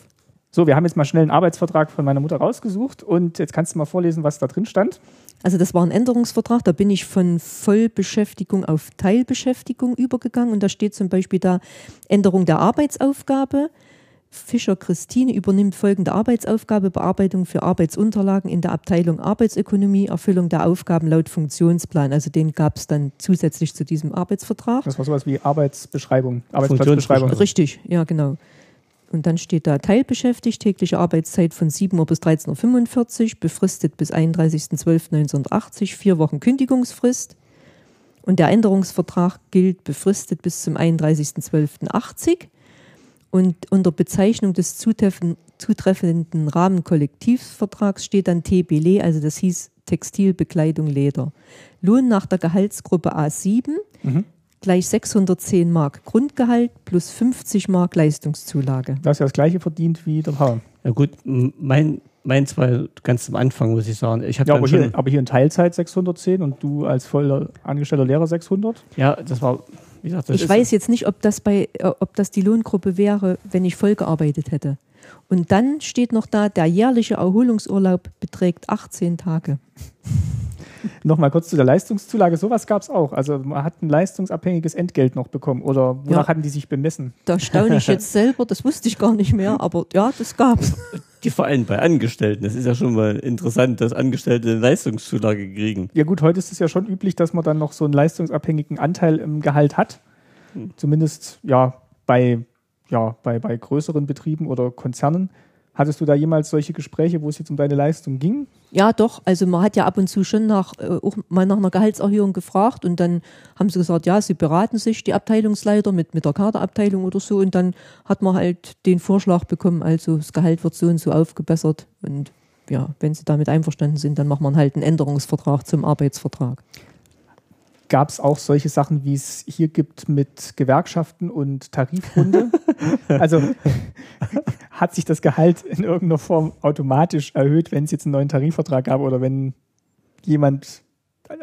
So, wir haben jetzt mal schnell einen Arbeitsvertrag von meiner Mutter rausgesucht und jetzt kannst du mal vorlesen, was da drin stand. Also das war ein Änderungsvertrag, da bin ich von Vollbeschäftigung auf Teilbeschäftigung übergegangen und da steht zum Beispiel da Änderung der Arbeitsaufgabe, Fischer Christine übernimmt folgende Arbeitsaufgabe: Bearbeitung für Arbeitsunterlagen in der Abteilung Arbeitsökonomie, Erfüllung der Aufgaben laut Funktionsplan. Also den gab es dann zusätzlich zu diesem Arbeitsvertrag. Das war sowas wie Arbeitsbeschreibung, Arbeitsplatzbeschreibung. Richtig, ja, genau. Und dann steht da teilbeschäftigt, tägliche Arbeitszeit von 7 Uhr bis 13.45 Uhr, befristet bis 31.12.1980, vier Wochen Kündigungsfrist. Und der Änderungsvertrag gilt befristet bis zum 31.12.80. Und unter Bezeichnung des zutreffenden Rahmenkollektivvertrags steht dann TBLE, also das hieß Textil, Bekleidung, Leder. Lohn nach der Gehaltsgruppe A7 mhm. Gleich 610 Mark Grundgehalt plus 50 Mark Leistungszulage. Du hast ja das gleiche verdient wie der Paar. Ja gut, mein, meins war ganz am Anfang, muss ich sagen. Ich ja, aber hier, aber hier in Teilzeit 610 und du als voller angestellter Lehrer 600? Ja, das war Gesagt, ich weiß jetzt nicht, ob das, bei, äh, ob das die Lohngruppe wäre, wenn ich voll gearbeitet hätte. Und dann steht noch da, der jährliche Erholungsurlaub beträgt 18 Tage. Nochmal kurz zu der Leistungszulage. Sowas gab es auch. Also man hat ein leistungsabhängiges Entgelt noch bekommen. Oder wonach ja, hatten die sich bemessen? Da staune ich jetzt selber, das wusste ich gar nicht mehr, aber ja, das gab es. Die vor allem bei Angestellten. Das ist ja schon mal interessant, dass Angestellte eine Leistungszulage kriegen. Ja gut, heute ist es ja schon üblich, dass man dann noch so einen leistungsabhängigen Anteil im Gehalt hat. Hm. Zumindest ja bei, ja bei, bei größeren Betrieben oder Konzernen. Hattest du da jemals solche Gespräche, wo es jetzt um deine Leistung ging? Ja, doch. Also man hat ja ab und zu schon nach, äh, auch mal nach einer Gehaltserhöhung gefragt und dann haben sie gesagt, ja, sie beraten sich, die Abteilungsleiter mit, mit der Kaderabteilung oder so und dann hat man halt den Vorschlag bekommen, also das Gehalt wird so und so aufgebessert und ja, wenn sie damit einverstanden sind, dann macht man halt einen Änderungsvertrag zum Arbeitsvertrag gab es auch solche Sachen, wie es hier gibt mit Gewerkschaften und Tarifrunde. also hat sich das Gehalt in irgendeiner Form automatisch erhöht, wenn es jetzt einen neuen Tarifvertrag gab oder wenn jemand,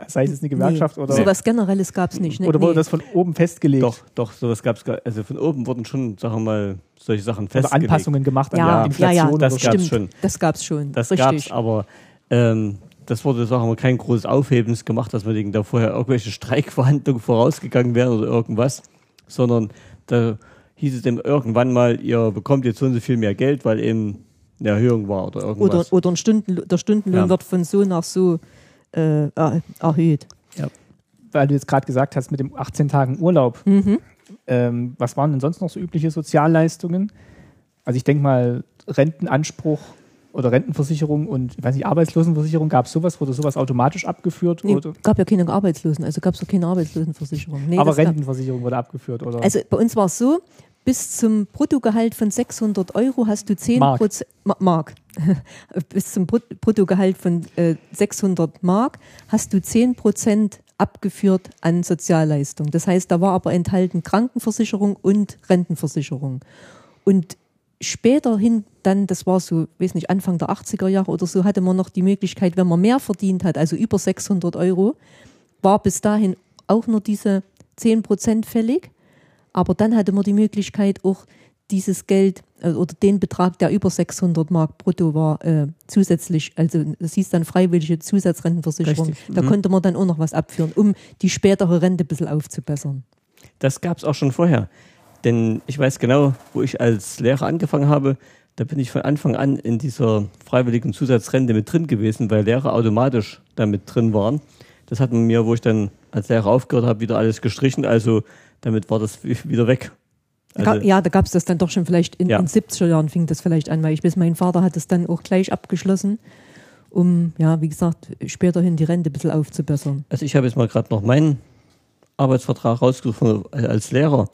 sei es jetzt eine Gewerkschaft nee, oder. Sowas Generelles gab es nicht. Ne? Oder wurde nee. das von oben festgelegt? Doch, doch, sowas gab es. Also von oben wurden schon, sagen wir mal, solche Sachen festgelegt. Oder Anpassungen gemacht an ja, Inflation. Ja, ja, das gab es schon. Das gab es schon. Das gab es, aber ähm, das wurde, sagen wir, kein großes Aufhebens gemacht, dass wir da vorher irgendwelche Streikverhandlungen vorausgegangen wären oder irgendwas, sondern da hieß es dem irgendwann mal, ihr bekommt jetzt so und so viel mehr Geld, weil eben eine Erhöhung war oder irgendwas. Oder, oder ein Stunden, der Stundenlohn ja. wird von so nach so äh, erhöht. Ja. Weil du jetzt gerade gesagt hast, mit dem 18 Tagen Urlaub, mhm. ähm, was waren denn sonst noch so übliche Sozialleistungen? Also ich denke mal, Rentenanspruch oder Rentenversicherung und ich weiß nicht, Arbeitslosenversicherung, gab es sowas, wurde sowas automatisch abgeführt? Nee, gab ja keine Arbeitslosen, also gab es auch keine Arbeitslosenversicherung. Nee, Aber Rentenversicherung wurde abgeführt, oder? Also bei uns war es so, bis zum Bruttogehalt von 600 Euro hast du 10 Mark. Mark. bis zum Bruttogehalt von äh, 600 Mark hast du 10 Prozent abgeführt an Sozialleistung. Das heißt, da war aber enthalten Krankenversicherung und Rentenversicherung. Und späterhin dann, das war so, weiß nicht, Anfang der 80er Jahre oder so, hatte man noch die Möglichkeit, wenn man mehr verdient hat, also über 600 Euro, war bis dahin auch nur diese 10 Prozent fällig. Aber dann hatte man die Möglichkeit, auch dieses Geld äh, oder den Betrag, der über 600 Mark brutto war, äh, zusätzlich, also das hieß dann freiwillige Zusatzrentenversicherung, Richtig. da mhm. konnte man dann auch noch was abführen, um die spätere Rente ein bisschen aufzubessern. Das gab es auch schon vorher. Denn ich weiß genau, wo ich als Lehrer angefangen habe, da bin ich von Anfang an in dieser freiwilligen Zusatzrente mit drin gewesen, weil Lehrer automatisch damit drin waren. Das hat man mir, wo ich dann als Lehrer aufgehört habe, wieder alles gestrichen. Also damit war das wieder weg. Also, ja, da gab es das dann doch schon vielleicht in, ja. den 70er Jahren fing das vielleicht an, weil ich weiß, mein Vater hat es dann auch gleich abgeschlossen, um, ja, wie gesagt, späterhin die Rente ein bisschen aufzubessern. Also ich habe jetzt mal gerade noch meinen Arbeitsvertrag rausgesucht als Lehrer.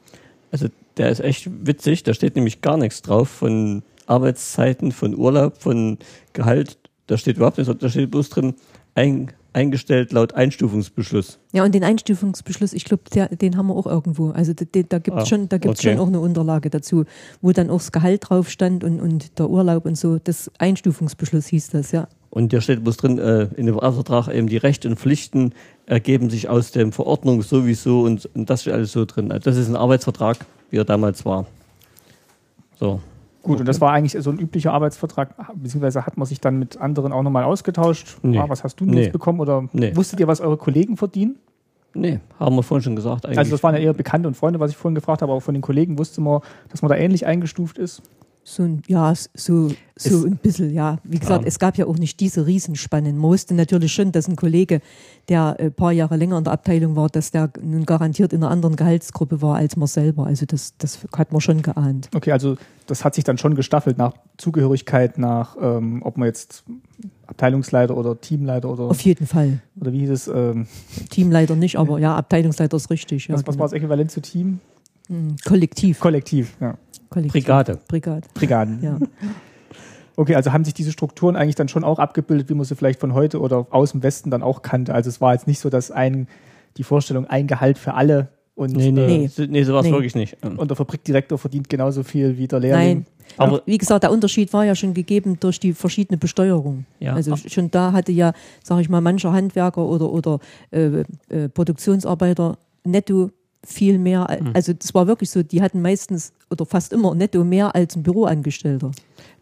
Also der ist echt witzig, da steht nämlich gar nichts drauf von Arbeitszeiten, von Urlaub, von Gehalt. Da steht überhaupt nichts, da steht bloß drin, ein, eingestellt laut Einstufungsbeschluss. Ja, und den Einstufungsbeschluss, ich glaube, den haben wir auch irgendwo. Also den, da gibt es ah, schon, da gibt's okay. schon auch eine Unterlage dazu, wo dann auch das Gehalt drauf stand und, und der Urlaub und so. Das Einstufungsbeschluss hieß das, ja. Und da steht bloß drin, äh, in dem Vertrag eben die Rechte und Pflichten ergeben sich aus der Verordnung sowieso und, und das steht alles so drin. Also das ist ein Arbeitsvertrag, wie er damals war. So. Gut, und das war eigentlich so ein üblicher Arbeitsvertrag, beziehungsweise hat man sich dann mit anderen auch nochmal ausgetauscht? Nee. Ah, was hast du nee. nicht bekommen oder nee. wusstet ihr, was eure Kollegen verdienen? Nee, haben wir vorhin schon gesagt. Eigentlich. Also das waren ja eher Bekannte und Freunde, was ich vorhin gefragt habe, aber von den Kollegen wusste man, dass man da ähnlich eingestuft ist? So ein, ja, so, so Es- ein bisschen, ja. Wie gesagt, Ja. es gab ja auch nicht diese Riesenspannen. Man wusste natürlich schon, dass ein Kollege, der ein paar Jahre länger in der Abteilung war, dass der nun garantiert in einer anderen Gehaltsgruppe war als man selber. Also das, das hat man schon geahnt. Okay, also das hat sich dann schon gestaffelt nach Zugehörigkeit, nach ähm, ob man jetzt Abteilungsleiter oder Teamleiter oder, Auf jeden Fall. oder wie hieß es? Ähm, Teamleiter nicht, aber ja, Abteilungsleiter ist richtig. Ja, was, was genau. war das Äquivalent zu Team? Mhm. Kollektiv. Kollektiv, ja. Kollektiv. Brigade. Brigade. Brigaden. Ja. Okay, also haben sich diese Strukturen eigentlich dann schon auch abgebildet, wie man sie vielleicht von heute oder aus dem Westen dann auch kannte. Also es war jetzt nicht so, dass ein die Vorstellung ein Gehalt für alle und, Nee, nee, Nee. nee. so, war es Nee. wirklich nicht. äh, und der Fabrikdirektor verdient genauso viel wie der Lehrling. Nein. Aber- Aber wie gesagt, der Unterschied war ja schon gegeben durch die verschiedene Besteuerung. Ja. Also schon da hatte ja, sage ich mal, mancher Handwerker oder, oder äh, äh, Produktionsarbeiter netto viel mehr. Hm. Also das war wirklich so, die hatten meistens oder fast immer netto mehr als ein Büroangestellter.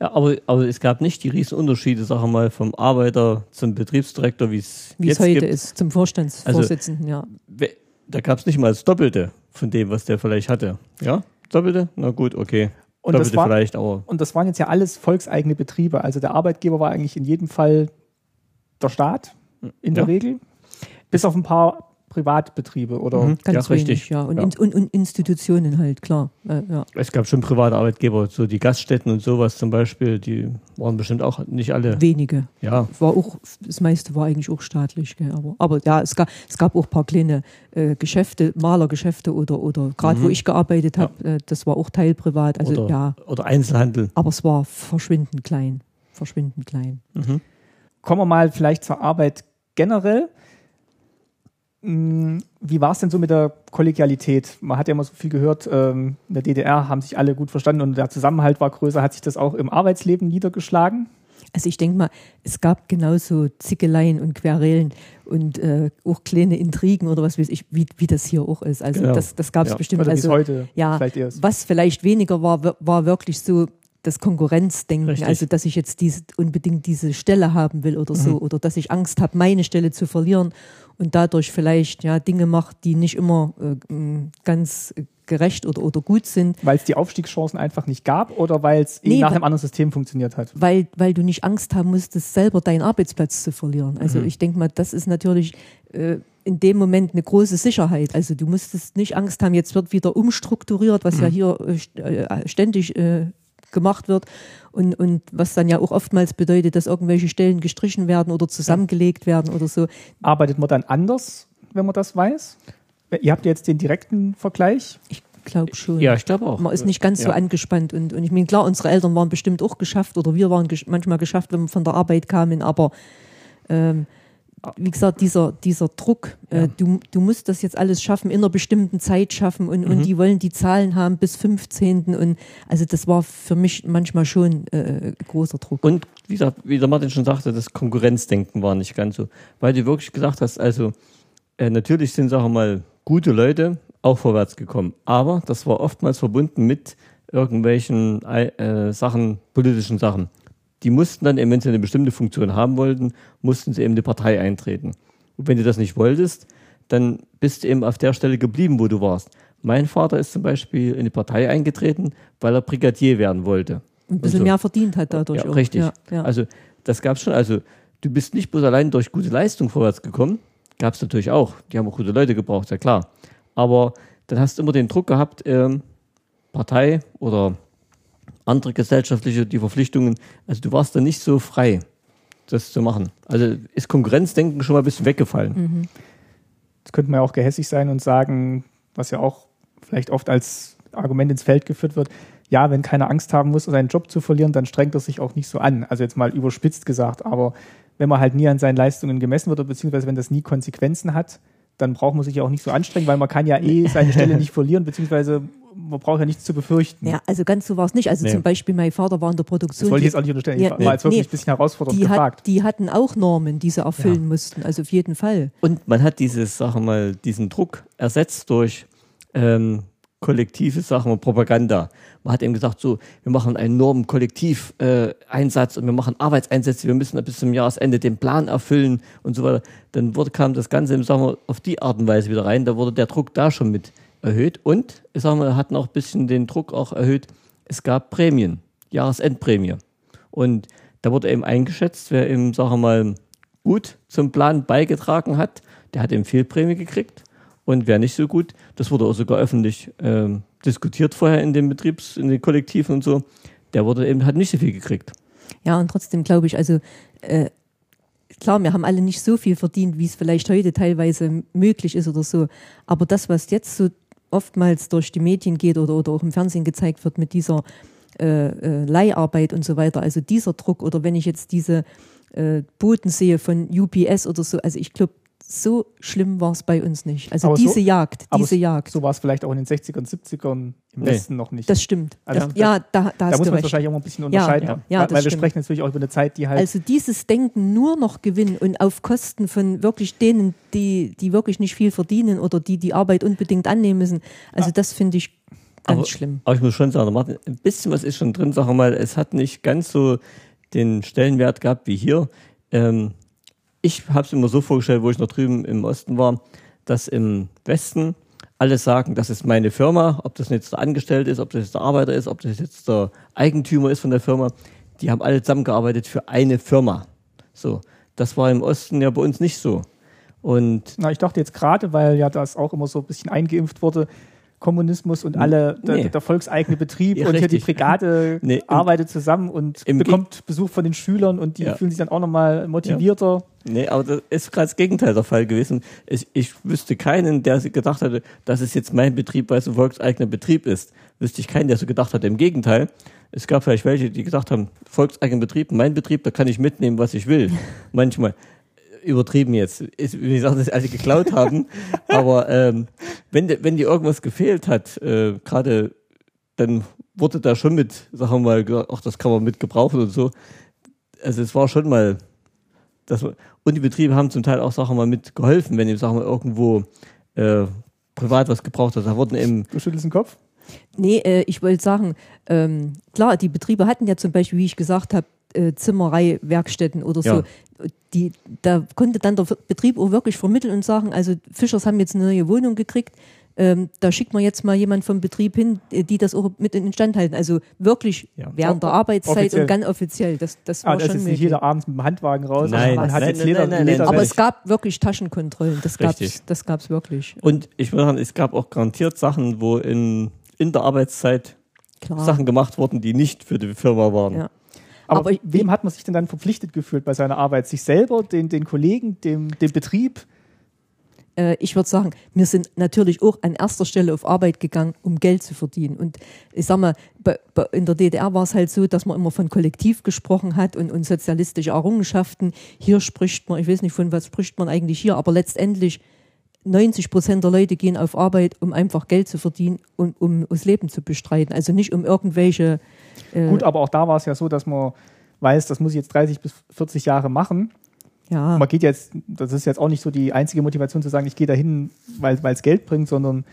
Ja, aber, aber es gab nicht die riesen Unterschiede, sagen wir mal, vom Arbeiter zum Betriebsdirektor, wie es Wie es jetzt heute gibt. ist, zum Vorstandsvorsitzenden, ja. We- Da gab es nicht mal das Doppelte von dem, was der vielleicht hatte. Ja? Doppelte? Na gut, okay. Und das Doppelte war- vielleicht, aber Und das waren jetzt ja alles volkseigene Betriebe. Also der Arbeitgeber war eigentlich in jedem Fall der Staat in der Ja. Regel. Bis auf ein paar Privatbetriebe oder Mhm. Ganz Ja, wenig, richtig. ja. Und, Ja. In, und, und Institutionen halt, klar. Äh, ja. es gab schon private Arbeitgeber, so die Gaststätten und sowas zum Beispiel, die waren bestimmt auch nicht alle. Wenige. Ja, War auch, das meiste war eigentlich auch staatlich, gell? Aber, aber ja, es gab, es gab auch ein paar kleine äh, Geschäfte, Malergeschäfte oder, oder gerade wo ich gearbeitet habe, äh, das war auch teilprivat. Also oder, ja, oder Einzelhandel. aber es war verschwindend klein. Verschwindend klein. kommen wir mal vielleicht zur Arbeit generell. Hm, Wie war es denn so mit der Kollegialität? Man hat ja immer so viel gehört, ähm, in der DDR haben sich alle gut verstanden und der Zusammenhalt war größer. Hat sich das auch im Arbeitsleben niedergeschlagen? Also ich denke mal, es gab genauso Zickeleien und Querelen und äh, auch kleine Intrigen oder was weiß ich, wie, wie das hier auch ist. Also Genau. das, das gab es Ja. bestimmt. Oder also, heute ja, vielleicht eher ist? Was vielleicht weniger war, war wirklich so das Konkurrenzdenken. Richtig. Also, dass ich jetzt diese, unbedingt diese Stelle haben will oder so, oder dass ich Angst habe, meine Stelle zu verlieren und dadurch vielleicht ja Dinge macht, die nicht immer äh, ganz gerecht oder, oder gut sind. Weil es die Aufstiegschancen einfach nicht gab oder weil es Nee, nach einem anderen System funktioniert hat? weil, weil du nicht Angst haben musstest, selber deinen Arbeitsplatz zu verlieren. Also ich denke mal, das ist natürlich äh, in dem Moment eine große Sicherheit. Also du musstest nicht Angst haben, jetzt wird wieder umstrukturiert, was ja hier äh, äh, ständig äh, gemacht wird und, und was dann ja auch oftmals bedeutet, dass irgendwelche Stellen gestrichen werden oder zusammengelegt werden oder so. Arbeitet man dann anders, wenn man das weiß? Ihr habt jetzt den direkten Vergleich. Ich glaube schon. Ja, ich glaube auch. Man ist nicht ganz so Ja. angespannt und, und ich meine, klar, unsere Eltern waren bestimmt auch geschafft oder wir waren gesch manchmal geschafft, wenn wir von der Arbeit kamen, aber ähm, wie gesagt, dieser, dieser Druck, äh, du, du musst das jetzt alles schaffen, in einer bestimmten Zeit schaffen und, Mhm. und die wollen die Zahlen haben bis 15. Und also das war für mich manchmal schon äh, großer Druck. Und wie, gesagt, wie der Martin schon sagte, das Konkurrenzdenken war nicht ganz so. Weil du wirklich gesagt hast, also äh, natürlich sind, sagen wir mal, gute Leute auch vorwärts gekommen. Aber das war oftmals verbunden mit irgendwelchen äh, Sachen, politischen Sachen. Die mussten dann, eben, wenn sie eine bestimmte Funktion haben wollten, mussten sie eben eine Partei eintreten. Und wenn du das nicht wolltest, dann bist du eben auf der Stelle geblieben, wo du warst. Mein Vater ist zum Beispiel in eine Partei eingetreten, weil er Brigadier werden wollte. Ein bisschen so. mehr verdient hat dadurch Ja, auch. richtig. Ja, ja. Also das gab es schon. Also du bist nicht bloß allein durch gute Leistung vorwärts gekommen. Gab es natürlich auch. Die haben auch gute Leute gebraucht, ja klar. Aber dann hast du immer den Druck gehabt, ähm, Partei oder andere gesellschaftliche, die Verpflichtungen. Also du warst dann nicht so frei, das zu machen. Also ist Konkurrenzdenken schon mal ein bisschen weggefallen. Jetzt könnte man ja auch gehässig sein und sagen, was ja auch vielleicht oft als Argument ins Feld geführt wird, ja, wenn keiner Angst haben muss, seinen Job zu verlieren, dann strengt er sich auch nicht so an. Also jetzt mal überspitzt gesagt, aber wenn man halt nie an seinen Leistungen gemessen wird, oder beziehungsweise wenn das nie Konsequenzen hat, dann braucht man sich ja auch nicht so anstrengen, weil man kann ja eh seine Stelle nicht verlieren, beziehungsweise man braucht ja nichts zu befürchten. ja, also ganz so war es nicht. Also Nee. zum Beispiel, mein Vater war in der Produktion. Das wollte ich die- jetzt auch nicht unterstellen. Ja, ich war jetzt wirklich nee. ein bisschen herausfordernd die, gefragt. hat, die hatten auch Normen, die sie erfüllen mussten. Also auf jeden Fall. Und man hat dieses, sagen wir mal, diesen Druck ersetzt durch ähm, kollektive Sachen und Propaganda. Man hat eben gesagt, so, wir machen einen enormen Kollektiveinsatz äh, und wir machen Arbeitseinsätze, wir müssen bis zum Jahresende den Plan erfüllen und so weiter. Dann wurde, kam das Ganze, sagen wir, auf die Art und Weise wieder rein. Da wurde der Druck da schon mit erhöht und, ich sag mal, hatten auch ein bisschen den Druck auch erhöht. Es gab Prämien. Jahresendprämie. Und da wurde eben eingeschätzt, wer eben, sagen wir mal, gut zum Plan beigetragen hat, der hat eben Fehlprämie gekriegt. Und wer nicht so gut, das wurde auch sogar öffentlich ähm, diskutiert vorher in den Betriebs-, in den Kollektiven und so, der wurde eben, hat nicht so viel gekriegt. Ja, und trotzdem glaube ich, also äh, klar, wir haben alle nicht so viel verdient, wie es vielleicht heute teilweise möglich ist oder so. Aber das, was jetzt so oftmals durch die Medien geht oder, oder auch im Fernsehen gezeigt wird mit dieser äh, äh, Leiharbeit und so weiter, also dieser Druck oder wenn ich jetzt diese äh, Boten sehe von UPS oder so, also ich glaube, so schlimm war es bei uns nicht. Also Aber diese so- Jagd, Aber diese Jagd. So war es vielleicht auch in den 60ern, 70ern im Nee. Westen noch nicht. Das stimmt. Also das, da- ja, da, da da hast muss man wahrscheinlich auch mal ein bisschen Ja, unterscheiden. ja. Ja, weil, das weil wir stimmt. sprechen natürlich auch über eine Zeit, die halt. Also dieses Denken nur noch gewinnen und auf Kosten von wirklich denen, die, die wirklich nicht viel verdienen oder die die Arbeit unbedingt annehmen müssen. Also das finde ich ganz aber, schlimm. Aber ich muss schon sagen, Martin, ein bisschen was ist schon drin, sagen wir mal, es hat nicht ganz so den Stellenwert gehabt wie hier. Ähm, ich habe es immer so vorgestellt, wo ich noch drüben im Osten war, dass im Westen alle sagen, das ist meine Firma, ob das jetzt der Angestellte ist, ob das jetzt der Arbeiter ist, ob das jetzt der Eigentümer ist von der Firma, die haben alle zusammengearbeitet für eine Firma. So, das war im Osten ja bei uns nicht so. Und Na, ich dachte jetzt gerade, weil ja das auch immer so ein bisschen eingeimpft wurde, Kommunismus und alle, der, Nee. der volkseigene Betrieb Ja, und hier die richtig. Brigade Nee, arbeitet zusammen und im bekommt Besuch von den Schülern und die Ja. fühlen sich dann auch nochmal motivierter. Nee, aber das ist gerade das Gegenteil der Fall gewesen. Ich, ich wüsste keinen, der gedacht hatte, das ist jetzt mein Betrieb, weil es ein volkseigener Betrieb ist. Wüsste ich keinen, der so gedacht hat. Im Gegenteil. Es gab vielleicht welche, die gesagt haben, volkseigener Betrieb, mein Betrieb, da kann ich mitnehmen, was ich will. Manchmal. Übertrieben jetzt. Ist, wie gesagt, dass alle geklaut haben. aber ähm, wenn, die- wenn dir irgendwas gefehlt hat, äh, gerade dann wurde da schon mit, sagen wir mal, gesagt, ach, das kann man mit gebrauchen und so. Also es war schon mal das, und die Betriebe haben zum Teil auch Sachen mal mit geholfen, wenn ihr sagen wir irgendwo äh, privat was gebraucht hat. Da wurden eben Du schüttelst den Kopf? Nee, äh, ich wollte sagen, ähm, klar, die Betriebe hatten ja zum Beispiel, wie ich gesagt habe, äh, Zimmerei, Werkstätten oder so. Ja. Die, da konnte dann der Betrieb auch wirklich vermitteln und sagen, also Fischers haben jetzt eine neue Wohnung gekriegt, ähm, da schickt man jetzt mal jemand vom Betrieb hin, äh, die das auch mit in den Stand halten. Also wirklich Ja. während der Arbeitszeit offiziell. und ganz offiziell. Das, das war Ah, das schon ist nicht jeder abends mit dem Handwagen raus. Nein, man hat nein, jetzt nein, Leder, nein, nein, Leder Aber es gab wirklich Taschenkontrollen. Das gab's, Richtig. das gab's wirklich. und ich würde sagen, es gab auch garantiert Sachen, wo in, in der Arbeitszeit Klar. Sachen gemacht wurden, die nicht für die Firma waren. Ja. Aber, Aber wem hat man sich denn dann verpflichtet gefühlt bei seiner Arbeit? Sich selber, den, den Kollegen, dem, dem Betrieb? äh, ich würde sagen, wir sind natürlich auch an erster Stelle auf Arbeit gegangen, um Geld zu verdienen. Und ich sag mal, in der DDR war es halt so, dass man immer von Kollektiv gesprochen hat und, und sozialistische Errungenschaften. Hier spricht man, ich weiß nicht, von was spricht man eigentlich hier, aber letztendlich 90 Prozent der Leute gehen auf Arbeit, um einfach Geld zu verdienen und um das Leben zu bestreiten. Also nicht um irgendwelche. Äh, Gut, aber auch da war es ja so, dass man weiß, das muss ich jetzt 30 bis 40 Jahre machen. ja. Man geht jetzt, das ist jetzt auch nicht so die einzige Motivation zu sagen, ich gehe dahin, weil es Geld bringt, sondern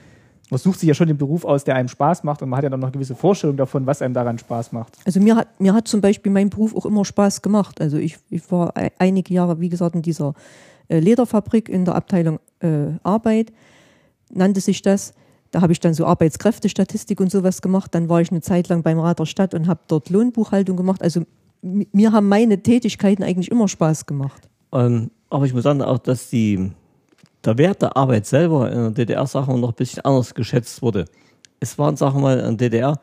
man sucht sich ja schon den Beruf aus, der einem Spaß macht und man hat ja dann noch eine gewisse Vorstellung davon, was einem daran Spaß macht. Also mir hat, mir hat zum Beispiel mein Beruf auch immer Spaß gemacht. Also ich, ich war ei- einige Jahre, wie gesagt, in dieser Lederfabrik in der Abteilung äh, Arbeit, nannte sich das. Da habe ich dann so Arbeitskräftestatistik und sowas gemacht. Dann war ich eine Zeit lang beim Rat der Stadt und habe dort Lohnbuchhaltung gemacht. Also mi- mir haben meine Tätigkeiten eigentlich immer Spaß gemacht. Ähm, aber ich muss sagen auch, dass die, der Wert der Arbeit selber in der DDR, sagen noch ein bisschen anders geschätzt wurde. Es waren, sagen wir mal, in der DDR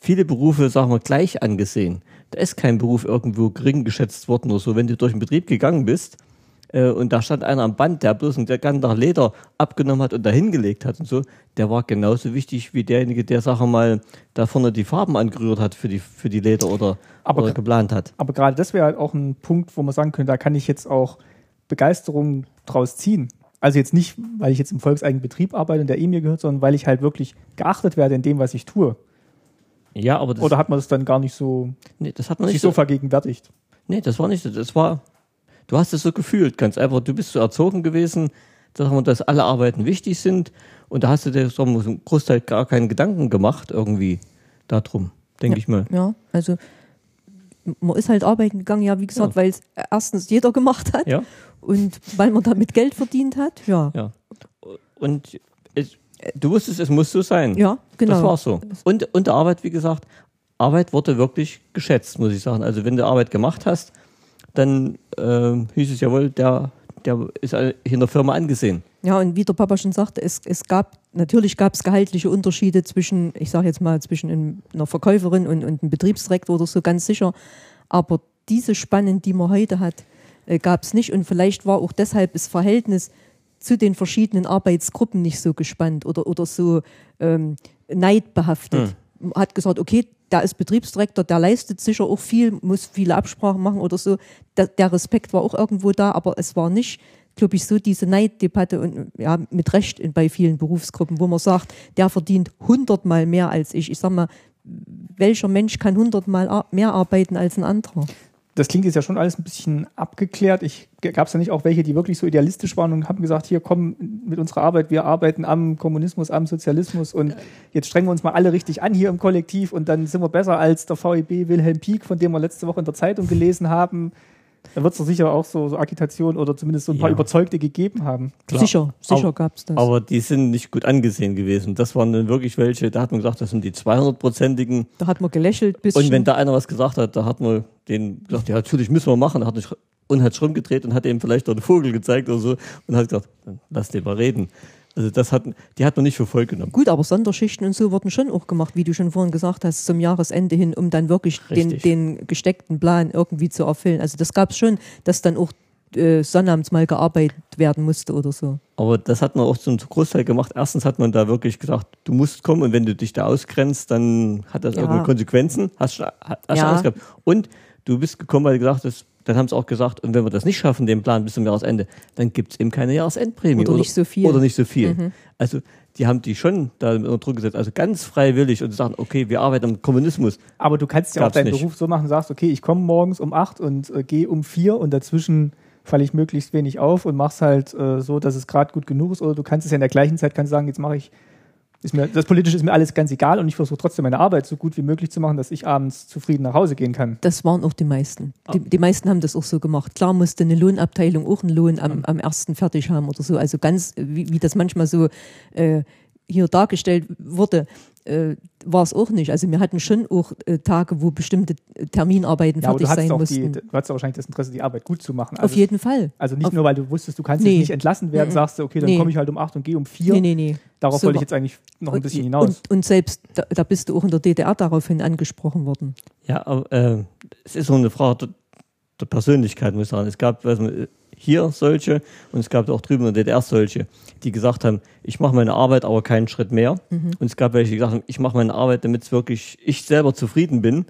viele Berufe, sagen wir, gleich angesehen. Da ist kein Beruf irgendwo gering geschätzt worden oder so. Wenn du durch den Betrieb gegangen bist äh, und da stand einer am Band, der bloß ein ganz nach Leder abgenommen hat und da hingelegt hat und so, der war genauso wichtig wie derjenige, der, sagen wir mal, da vorne die Farben angerührt hat für die, für die Leder oder, Aber- oder geplant hat. Aber gerade das wäre halt auch ein Punkt, wo man sagen könnte, da kann ich jetzt auch Begeisterung draus ziehen. Also jetzt nicht, weil ich jetzt im volkseigenen Betrieb arbeite und der mir gehört, sondern weil ich halt wirklich geachtet werde in dem, was ich tue. Ja, aber das, Oder hat man das dann gar nicht so, nee, das hat man sich nicht so vergegenwärtigt? Nee, das war nicht so. Das war, du hast es so gefühlt, ganz einfach. Du bist so erzogen gewesen, dass alle Arbeiten wichtig sind. Und da hast du dir so einen Großteil gar keinen Gedanken gemacht, irgendwie darum, denke Ja. ich mal. Ja, also man ist halt arbeiten gegangen, ja, wie gesagt, Ja. weil es erstens jeder gemacht hat Ja, und weil man damit Geld verdient hat. Ja, ja. Und es, du wusstest, es muss so sein. ja genau. Das war so. Und, und der Arbeit, wie gesagt, Arbeit wurde wirklich geschätzt, muss ich sagen. Also wenn du Arbeit gemacht hast, dann äh, hieß es jawohl, der, der ist in der Firma angesehen. Ja, und wie der Papa schon sagte, es, es gab, natürlich gab es gehaltliche Unterschiede zwischen, ich sage jetzt mal, zwischen einer Verkäuferin und, und einem Betriebsdirektor oder so, ganz sicher. Aber diese Spannen, die man heute hat, äh, gab es nicht. Und vielleicht war auch deshalb das Verhältnis zu den verschiedenen Arbeitsgruppen nicht so gespannt oder, oder so ähm, neidbehaftet. Hm. Hat gesagt, okay, der ist Betriebsdirektor, der leistet sicher auch viel, muss viele Absprachen machen oder so. Der, der Respekt war auch irgendwo da, aber es war nicht, glaube ich, so diese Neiddebatte und ja, mit Recht bei vielen Berufsgruppen, wo man sagt, der verdient hundertmal mehr als ich. Ich sag mal, welcher Mensch kann hundertmal mehr arbeiten als ein anderer? Das klingt jetzt ja schon alles ein bisschen abgeklärt. Ich gab es ja nicht auch welche, die wirklich so idealistisch waren und haben gesagt, hier komm mit unserer Arbeit, wir arbeiten am Kommunismus, am Sozialismus und jetzt strengen wir uns mal alle richtig an hier im Kollektiv und dann sind wir besser als der VEB Wilhelm Pieck, von dem wir letzte Woche in der Zeitung gelesen haben. Da wird es doch sicher auch so, so Agitation oder zumindest so ein paar Überzeugte gegeben haben. Klar. Sicher, sicher gab es das. Aber die sind nicht gut angesehen gewesen. Das waren dann wirklich welche, da hat man gesagt, das sind die 200-prozentigen. Da hat man gelächelt. Bisschen. Und wenn da einer was gesagt hat, da hat man den gesagt, ja, natürlich müssen wir machen. Da hat nicht und hat schon gedreht und hat ihm vielleicht noch einen Vogel gezeigt oder so und hat gesagt, lass den mal reden. Also das hat, die hat man nicht für voll genommen. Gut, aber Sonderschichten und so wurden schon auch gemacht, wie du schon vorhin gesagt hast, zum Jahresende hin, um dann wirklich den, den, gesteckten Plan irgendwie zu erfüllen. Also das gab es schon, dass dann auch äh, sonnabends mal gearbeitet werden musste oder so. Aber das hat man auch zum Großteil gemacht. Erstens hat man da wirklich gesagt, du musst kommen und wenn du dich da ausgrenzt, dann hat das ja. irgendwelche Konsequenzen. Hast, hast ja. Und du bist gekommen, weil du gesagt hast, dann haben sie auch gesagt, und wenn wir das nicht schaffen, den Plan bis zum Jahresende, dann gibt es eben keine Jahresendprämie. Oder, oder, nicht so viel. Oder nicht so viel. Mhm. Also die haben die schon da unter Druck gesetzt, also ganz freiwillig und sagen, okay, wir arbeiten am Kommunismus. Aber du kannst ja auch deinen nicht. Beruf so machen, sagst, okay, ich komme morgens um acht und äh, gehe um vier und dazwischen falle ich möglichst wenig auf und mach's halt äh, so, dass es gerade gut genug ist. Oder du kannst es ja in der gleichen Zeit kannst sagen, jetzt mache ich ist mir, das Politische ist mir alles ganz egal und ich versuche trotzdem meine Arbeit so gut wie möglich zu machen, dass ich abends zufrieden nach Hause gehen kann. Das waren auch die meisten. Die, die meisten haben das auch so gemacht. Klar musste eine Lohnabteilung auch einen Lohn am, am ersten fertig haben oder so. Also ganz, wie, wie das manchmal so äh, hier dargestellt wurde, äh, war es auch nicht. Also wir hatten schon auch äh, Tage, wo bestimmte Terminarbeiten ja, fertig sein mussten. Die, du hattest wahrscheinlich das Interesse, die Arbeit gut zu machen. Also Auf jeden Fall. Also nicht Auf nur, weil du wusstest, du kannst nee. nicht entlassen werden, mhm. sagst du, okay, dann nee. komme ich halt um acht und gehe um vier. Nee, nee, nee. Darauf so wollte ich jetzt eigentlich noch ein bisschen hinaus. Und, und selbst, da, da, bist du auch in der DDR daraufhin angesprochen worden. Ja, aber äh, es ist so eine Frage der, der Persönlichkeit, muss ich sagen. Es gab, also, hier solche und es gab auch drüben in der DDR solche, die gesagt haben, ich mache meine Arbeit, aber keinen Schritt mehr. Mhm. Und es gab welche, die gesagt haben, ich mache meine Arbeit, damit es wirklich ich selber zufrieden bin.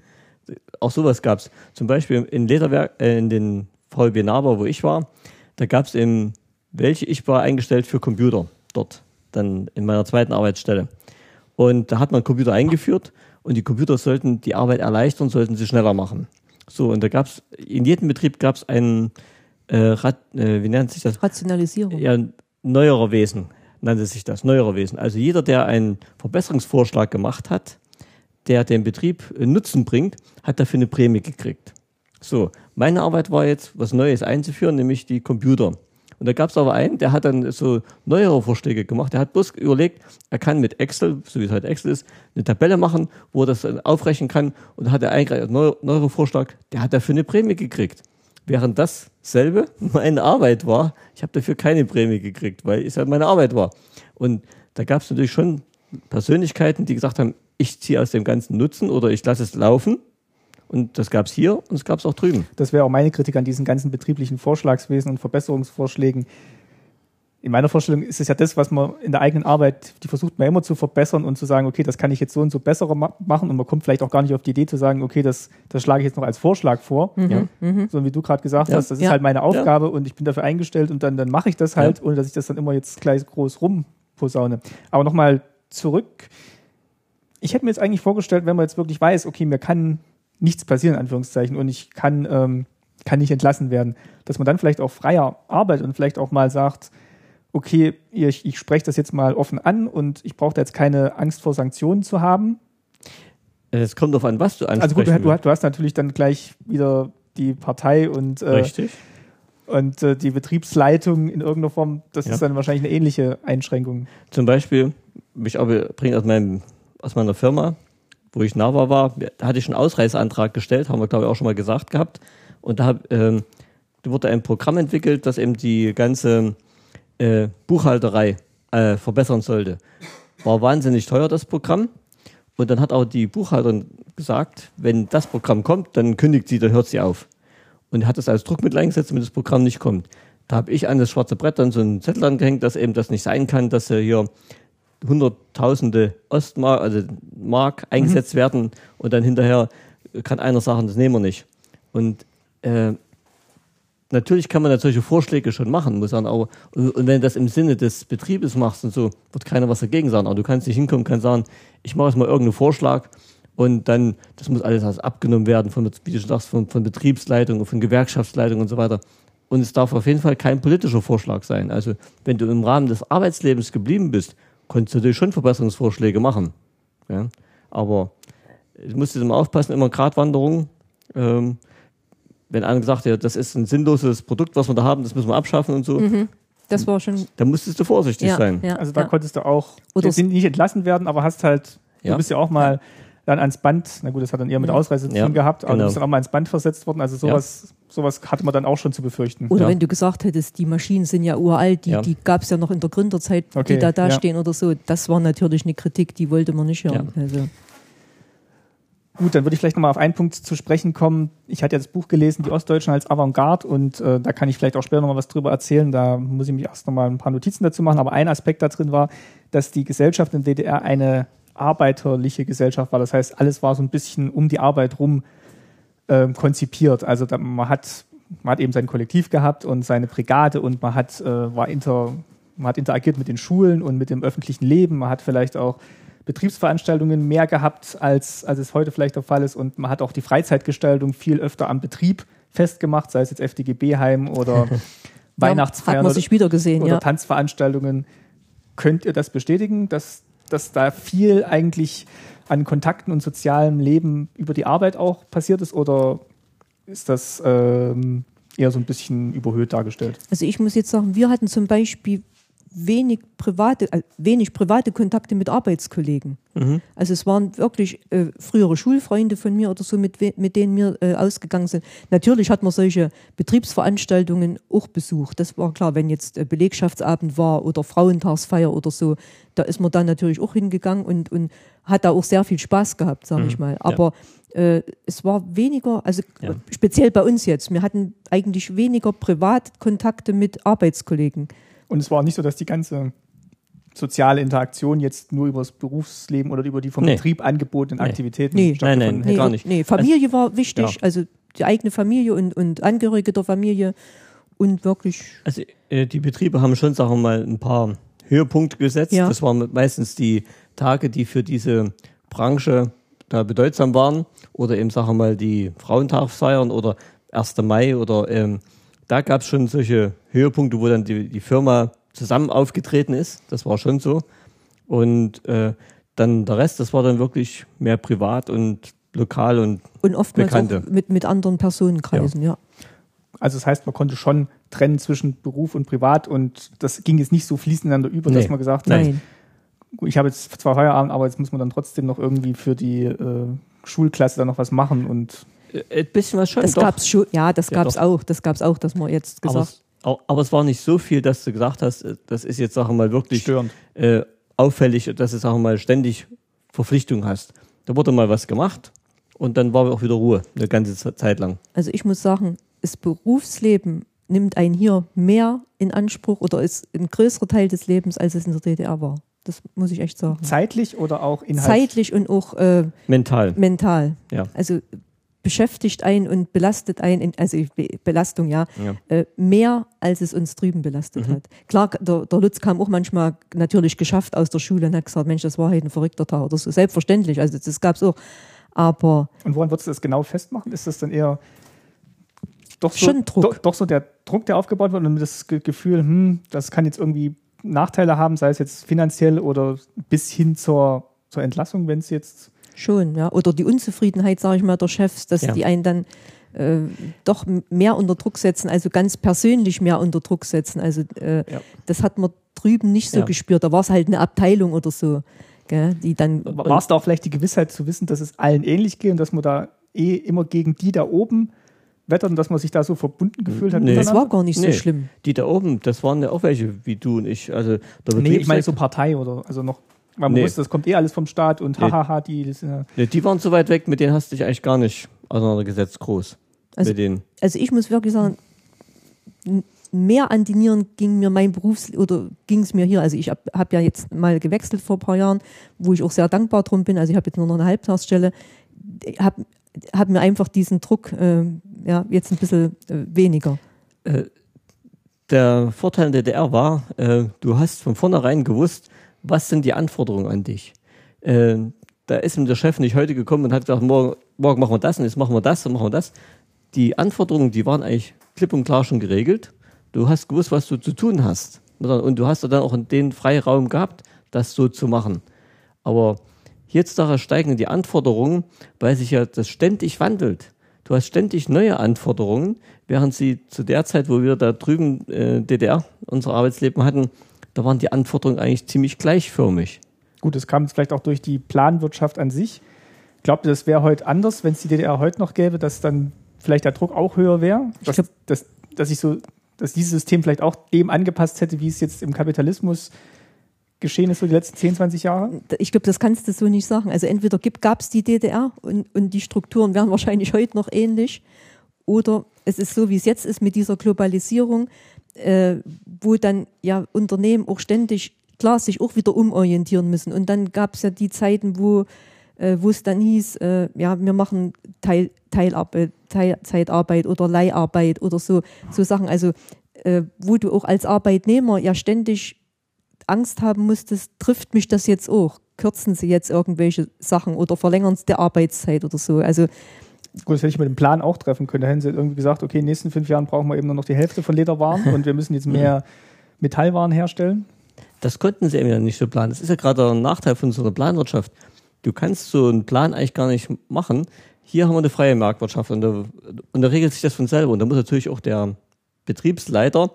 Auch sowas gab es. Zum Beispiel in Lederwerk, äh, in den VB Naber, wo ich war, da gab es eben welche, ich war eingestellt für Computer dort, dann in meiner zweiten Arbeitsstelle. Und da hat man Computer eingeführt und die Computer sollten die Arbeit erleichtern, sollten sie schneller machen. So, und da gab es, in jedem Betrieb gab es einen äh, Rat, äh, wie nennt sich das? Rationalisierung. Ja, neuerer Wesen nannte sich das, neuerer Wesen. Also jeder, der einen Verbesserungsvorschlag gemacht hat, der den Betrieb äh, Nutzen bringt, hat dafür eine Prämie gekriegt. So, meine Arbeit war jetzt, was Neues einzuführen, nämlich die Computer. Und da gab es aber einen, der hat dann so neuere Vorschläge gemacht. Der hat bloß überlegt, er kann mit Excel, so wie es heute Excel ist, eine Tabelle machen, wo er das dann aufrechnen kann. Und da hat er einen neuere Vorschlag, der hat dafür eine Prämie gekriegt. Während dasselbe meine Arbeit war, ich habe dafür keine Prämie gekriegt, weil es halt meine Arbeit war. Und da gab es natürlich schon Persönlichkeiten, die gesagt haben, ich ziehe aus dem ganzen Nutzen oder ich lasse es laufen. Und das gab es hier und es gab es auch drüben. Das wäre auch meine Kritik an diesen ganzen betrieblichen Vorschlagswesen und Verbesserungsvorschlägen in meiner Vorstellung ist es ja das, was man in der eigenen Arbeit, die versucht man immer zu verbessern und zu sagen, okay, das kann ich jetzt so und so besser ma machen und man kommt vielleicht auch gar nicht auf die Idee zu sagen, okay, das, das schlage ich jetzt noch als Vorschlag vor, mhm, ja. mhm. so wie du gerade gesagt ja. hast, das ist halt meine Aufgabe und ich bin dafür eingestellt und dann, dann mache ich das halt, ohne dass ich das dann immer jetzt gleich groß rumposaune. Aber nochmal zurück, ich hätte mir jetzt eigentlich vorgestellt, wenn man jetzt wirklich weiß, okay, mir kann nichts passieren, in Anführungszeichen, und ich kann, ähm, kann nicht entlassen werden, dass man dann vielleicht auch freier arbeitet und vielleicht auch mal sagt, okay, ich, ich spreche das jetzt mal offen an und ich brauche da jetzt keine Angst vor Sanktionen zu haben. Es kommt darauf an, was du ansprichst. Also gut, du, du, hast natürlich dann gleich wieder die Partei und, äh, Richtig. und äh, die Betriebsleitung in irgendeiner Form. Das ja. ist dann wahrscheinlich eine ähnliche Einschränkung. Zum Beispiel, ich bringe aus, aus meiner Firma, wo ich NAVA war, da hatte ich einen Ausreiseantrag gestellt, haben wir glaube ich auch schon mal gesagt gehabt. Und da, ähm, da wurde ein Programm entwickelt, das eben die ganze äh, Buchhalterei äh, verbessern sollte. War wahnsinnig teuer, das Programm. Und dann hat auch die Buchhalterin gesagt, wenn das Programm kommt, dann kündigt sie, dann hört sie auf. Und hat das als Druckmittel eingesetzt, damit das Programm nicht kommt. Da habe ich an das schwarze Brett dann so einen Zettel angehängt, dass eben das nicht sein kann, dass hier hunderttausende Ostmark, also Mark eingesetzt mhm. werden und dann hinterher kann einer sagen, das nehmen wir nicht. Und äh, natürlich kann man da solche Vorschläge schon machen, muss man aber, und, und wenn du das im Sinne des Betriebes machst und so, wird keiner was dagegen sagen. Aber du kannst nicht hinkommen, kannst sagen, ich mache jetzt mal irgendeinen Vorschlag und dann, das muss alles abgenommen werden von, wie du schon sagst, von, von Betriebsleitung, von Gewerkschaftsleitung und so weiter. Und es darf auf jeden Fall kein politischer Vorschlag sein. Also, wenn du im Rahmen des Arbeitslebens geblieben bist, konntest du natürlich schon Verbesserungsvorschläge machen. Ja? Aber du musst immer aufpassen, immer Gratwanderung. Ähm, wenn einer gesagt hat, ja, das ist ein sinnloses Produkt, was wir da haben, das müssen wir abschaffen und so. Mhm. Das war schon. Da musstest du vorsichtig ja, sein. Ja, also da ja. konntest du auch Oder nicht entlassen werden, aber hast halt, du bist ja auch mal dann ans Band, na gut, das hat dann eher mit Ausreise zu tun gehabt, aber genau. du bist dann auch mal ans Band versetzt worden. Also sowas, sowas hatte man dann auch schon zu befürchten. Oder wenn du gesagt hättest, die Maschinen sind ja uralt, die, die gab es ja noch in der Gründerzeit, okay. die da da stehen oder so. Das war natürlich eine Kritik, die wollte man nicht hören. Also. Gut, dann würde ich vielleicht nochmal auf einen Punkt zu sprechen kommen. Ich hatte ja das Buch gelesen, Die Ostdeutschen als Avantgarde und äh, da kann ich vielleicht auch später nochmal was drüber erzählen. Da muss ich mich erst nochmal ein paar Notizen dazu machen. Aber ein Aspekt da drin war, dass die Gesellschaft in DDR eine arbeiterliche Gesellschaft war. Das heißt, alles war so ein bisschen um die Arbeit rum äh, konzipiert. Also da, man, hat, man hat eben sein Kollektiv gehabt und seine Brigade und man hat, äh, war inter, man hat interagiert mit den Schulen und mit dem öffentlichen Leben. Man hat vielleicht auch Betriebsveranstaltungen mehr gehabt, als, als es heute vielleicht der Fall ist. Und man hat auch die Freizeitgestaltung viel öfter am Betrieb festgemacht, sei es jetzt FDGB-Heim oder Weihnachtsfeiern ja, sich wieder gesehen, oder ja. Tanzveranstaltungen. Könnt ihr das bestätigen, dass, dass da viel eigentlich an Kontakten und sozialem Leben über die Arbeit auch passiert ist? Oder ist das ähm, eher so ein bisschen überhöht dargestellt? Also ich muss jetzt sagen, wir hatten zum Beispiel wenig private, äh, wenig private Kontakte mit Arbeitskollegen. Mhm. Also es waren wirklich äh, frühere Schulfreunde von mir oder so, mit, mit denen wir äh, ausgegangen sind. Natürlich hat man solche Betriebsveranstaltungen auch besucht. Das war klar, wenn jetzt äh, Belegschaftsabend war oder Frauentagsfeier oder so, da ist man dann natürlich auch hingegangen und, und hat da auch sehr viel Spaß gehabt, sage mhm. ich mal. Aber ja. äh, es war weniger, also ja. speziell bei uns jetzt, wir hatten eigentlich weniger Privatkontakte mit Arbeitskollegen. Und es war nicht so, dass die ganze soziale Interaktion jetzt nur über das Berufsleben oder über die vom nee. Betrieb angebotenen nee. Aktivitäten nee. Nein, nein, nee, gar nicht. Nee, Familie also, war wichtig, ja. also die eigene Familie und, und Angehörige der Familie und wirklich. Also äh, die Betriebe haben schon, sagen wir mal, ein paar Höhepunkte gesetzt. Ja. Das waren meistens die Tage, die für diese Branche da bedeutsam waren oder eben, sagen wir mal, die Frauentagsfeiern oder 1. Mai oder ähm, da gab es schon solche Höhepunkte, wo dann die, die Firma zusammen aufgetreten ist. Das war schon so. Und äh, dann der Rest, das war dann wirklich mehr privat und lokal und Und oftmals Bekannte. auch mit, mit anderen Personenkreisen, ja. ja. Also das heißt, man konnte schon trennen zwischen Beruf und Privat und das ging jetzt nicht so fließend ineinander über, nee. dass man gesagt hat, Nein. ich habe jetzt zwar Feierabend, aber jetzt muss man dann trotzdem noch irgendwie für die äh, Schulklasse dann noch was machen und ein bisschen was schon. Das gab es schon, ja, das ja, gab es auch. Das gab es auch, dass man jetzt gesagt. Aber es, aber es war nicht so viel, dass du gesagt hast, äh, das ist jetzt, sagen wir mal, wirklich Störend. Äh, auffällig, dass du, sagen wir mal, ständig Verpflichtung hast. Da wurde mal was gemacht und dann war auch wieder Ruhe, eine ganze Zeit lang. Also ich muss sagen, das Berufsleben nimmt einen hier mehr in Anspruch oder ist ein größerer Teil des Lebens, als es in der DDR war. Das muss ich echt sagen. Zeitlich oder auch inhaltlich? Zeitlich und auch äh, mental. Mental. Ja. Also beschäftigt einen und belastet einen, also Belastung ja, ja. Äh, mehr als es uns drüben belastet mhm. hat. Klar, der, der Lutz kam auch manchmal natürlich geschafft aus der Schule und hat gesagt, Mensch, das war heute ein verrückter Tag oder so. Selbstverständlich, also das gab es auch. Aber. Und woran würdest du das genau festmachen? Ist das dann eher doch so, schon Druck. Doch, doch so der Druck, der aufgebaut wird und das Gefühl, hm, das kann jetzt irgendwie Nachteile haben, sei es jetzt finanziell oder bis hin zur, zur Entlassung, wenn es jetzt Schon, ja. Oder die Unzufriedenheit, sage ich mal, der Chefs, dass ja. die einen dann äh, doch mehr unter Druck setzen, also ganz persönlich mehr unter Druck setzen. Also äh, ja. das hat man drüben nicht so ja. gespürt. Da war es halt eine Abteilung oder so. gell, die dann War es da auch vielleicht die Gewissheit zu wissen, dass es allen ähnlich geht und dass man da eh immer gegen die da oben wettert und dass man sich da so verbunden gefühlt hat? Nee. das war gar nicht so Nee. schlimm. Die da oben, das waren ja auch welche wie du und ich. Also der Nee, ich meine so Partei oder also noch, man Nee. wusste, das kommt eh alles vom Staat und Nee. hahaha, die, das sind ja Nee, die waren so weit weg, mit denen hast du dich eigentlich gar nicht auseinandergesetzt, groß. Also- mit denen. Also ich muss wirklich sagen, mehr an die Nieren ging mir mein Berufs- oder ging es mir hier. Also ich habe hab ja jetzt mal gewechselt vor ein paar Jahren, wo ich auch sehr dankbar drum bin. Also ich habe jetzt nur noch eine Halbtagsstelle. Habe hab mir einfach diesen Druck äh, ja, jetzt ein bisschen äh, weniger. Der Vorteil in der DDR war, äh, du hast von vornherein gewusst, was sind die Anforderungen an dich. Äh, da ist mir der Chef nicht heute gekommen und hat gesagt, morgen, morgen machen wir das und jetzt machen wir das und machen wir das. Die Anforderungen, die waren eigentlich klipp und klar schon geregelt. Du hast gewusst, was du zu tun hast. Und du hast dann auch den Freiraum gehabt, das so zu machen. Aber heutzutage steigen die Anforderungen, weil sich ja das ständig wandelt. Du hast ständig neue Anforderungen, während sie zu der Zeit, wo wir da drüben äh, DDR unser Arbeitsleben hatten, da waren die Anforderungen eigentlich ziemlich gleichförmig. Gut, das kam jetzt vielleicht auch durch die Planwirtschaft an sich. Glaubt ihr, das wäre heute anders, wenn es die DDR heute noch gäbe, dass dann vielleicht der Druck auch höher wäre? Dass, dass, dass ich so, dass dieses System vielleicht auch dem angepasst hätte, wie es jetzt im Kapitalismus geschehen ist, so die letzten 10, 20 Jahre? Ich glaube, das kannst du so nicht sagen. Also entweder gab es die DDR und, und die Strukturen wären wahrscheinlich heute noch ähnlich, oder es ist so, wie es jetzt ist mit dieser Globalisierung, äh, wo dann ja Unternehmen auch ständig klar sich auch wieder umorientieren müssen. Und dann gab es ja die Zeiten, wo äh, wo es dann hieß, äh, ja, wir machen Teil, Teilarbeit, Teilzeitarbeit oder Leiharbeit oder so, so Sachen. Also äh, wo du auch als Arbeitnehmer ja ständig Angst haben musstest, trifft mich das jetzt auch? Kürzen sie jetzt irgendwelche Sachen oder verlängern sie die Arbeitszeit oder so? Also Gut, das hätte ich mit dem Plan auch treffen können. Da hätten sie irgendwie gesagt, okay, in den nächsten fünf Jahren brauchen wir eben nur noch die Hälfte von Lederwaren und wir müssen jetzt mehr Metallwaren herstellen. Das konnten sie eben ja nicht so planen. Das ist ja gerade der Nachteil von so einer Planwirtschaft. Du kannst so einen Plan eigentlich gar nicht machen. Hier haben wir eine freie Marktwirtschaft und da, und da regelt sich das von selber. Und da muss natürlich auch der Betriebsleiter,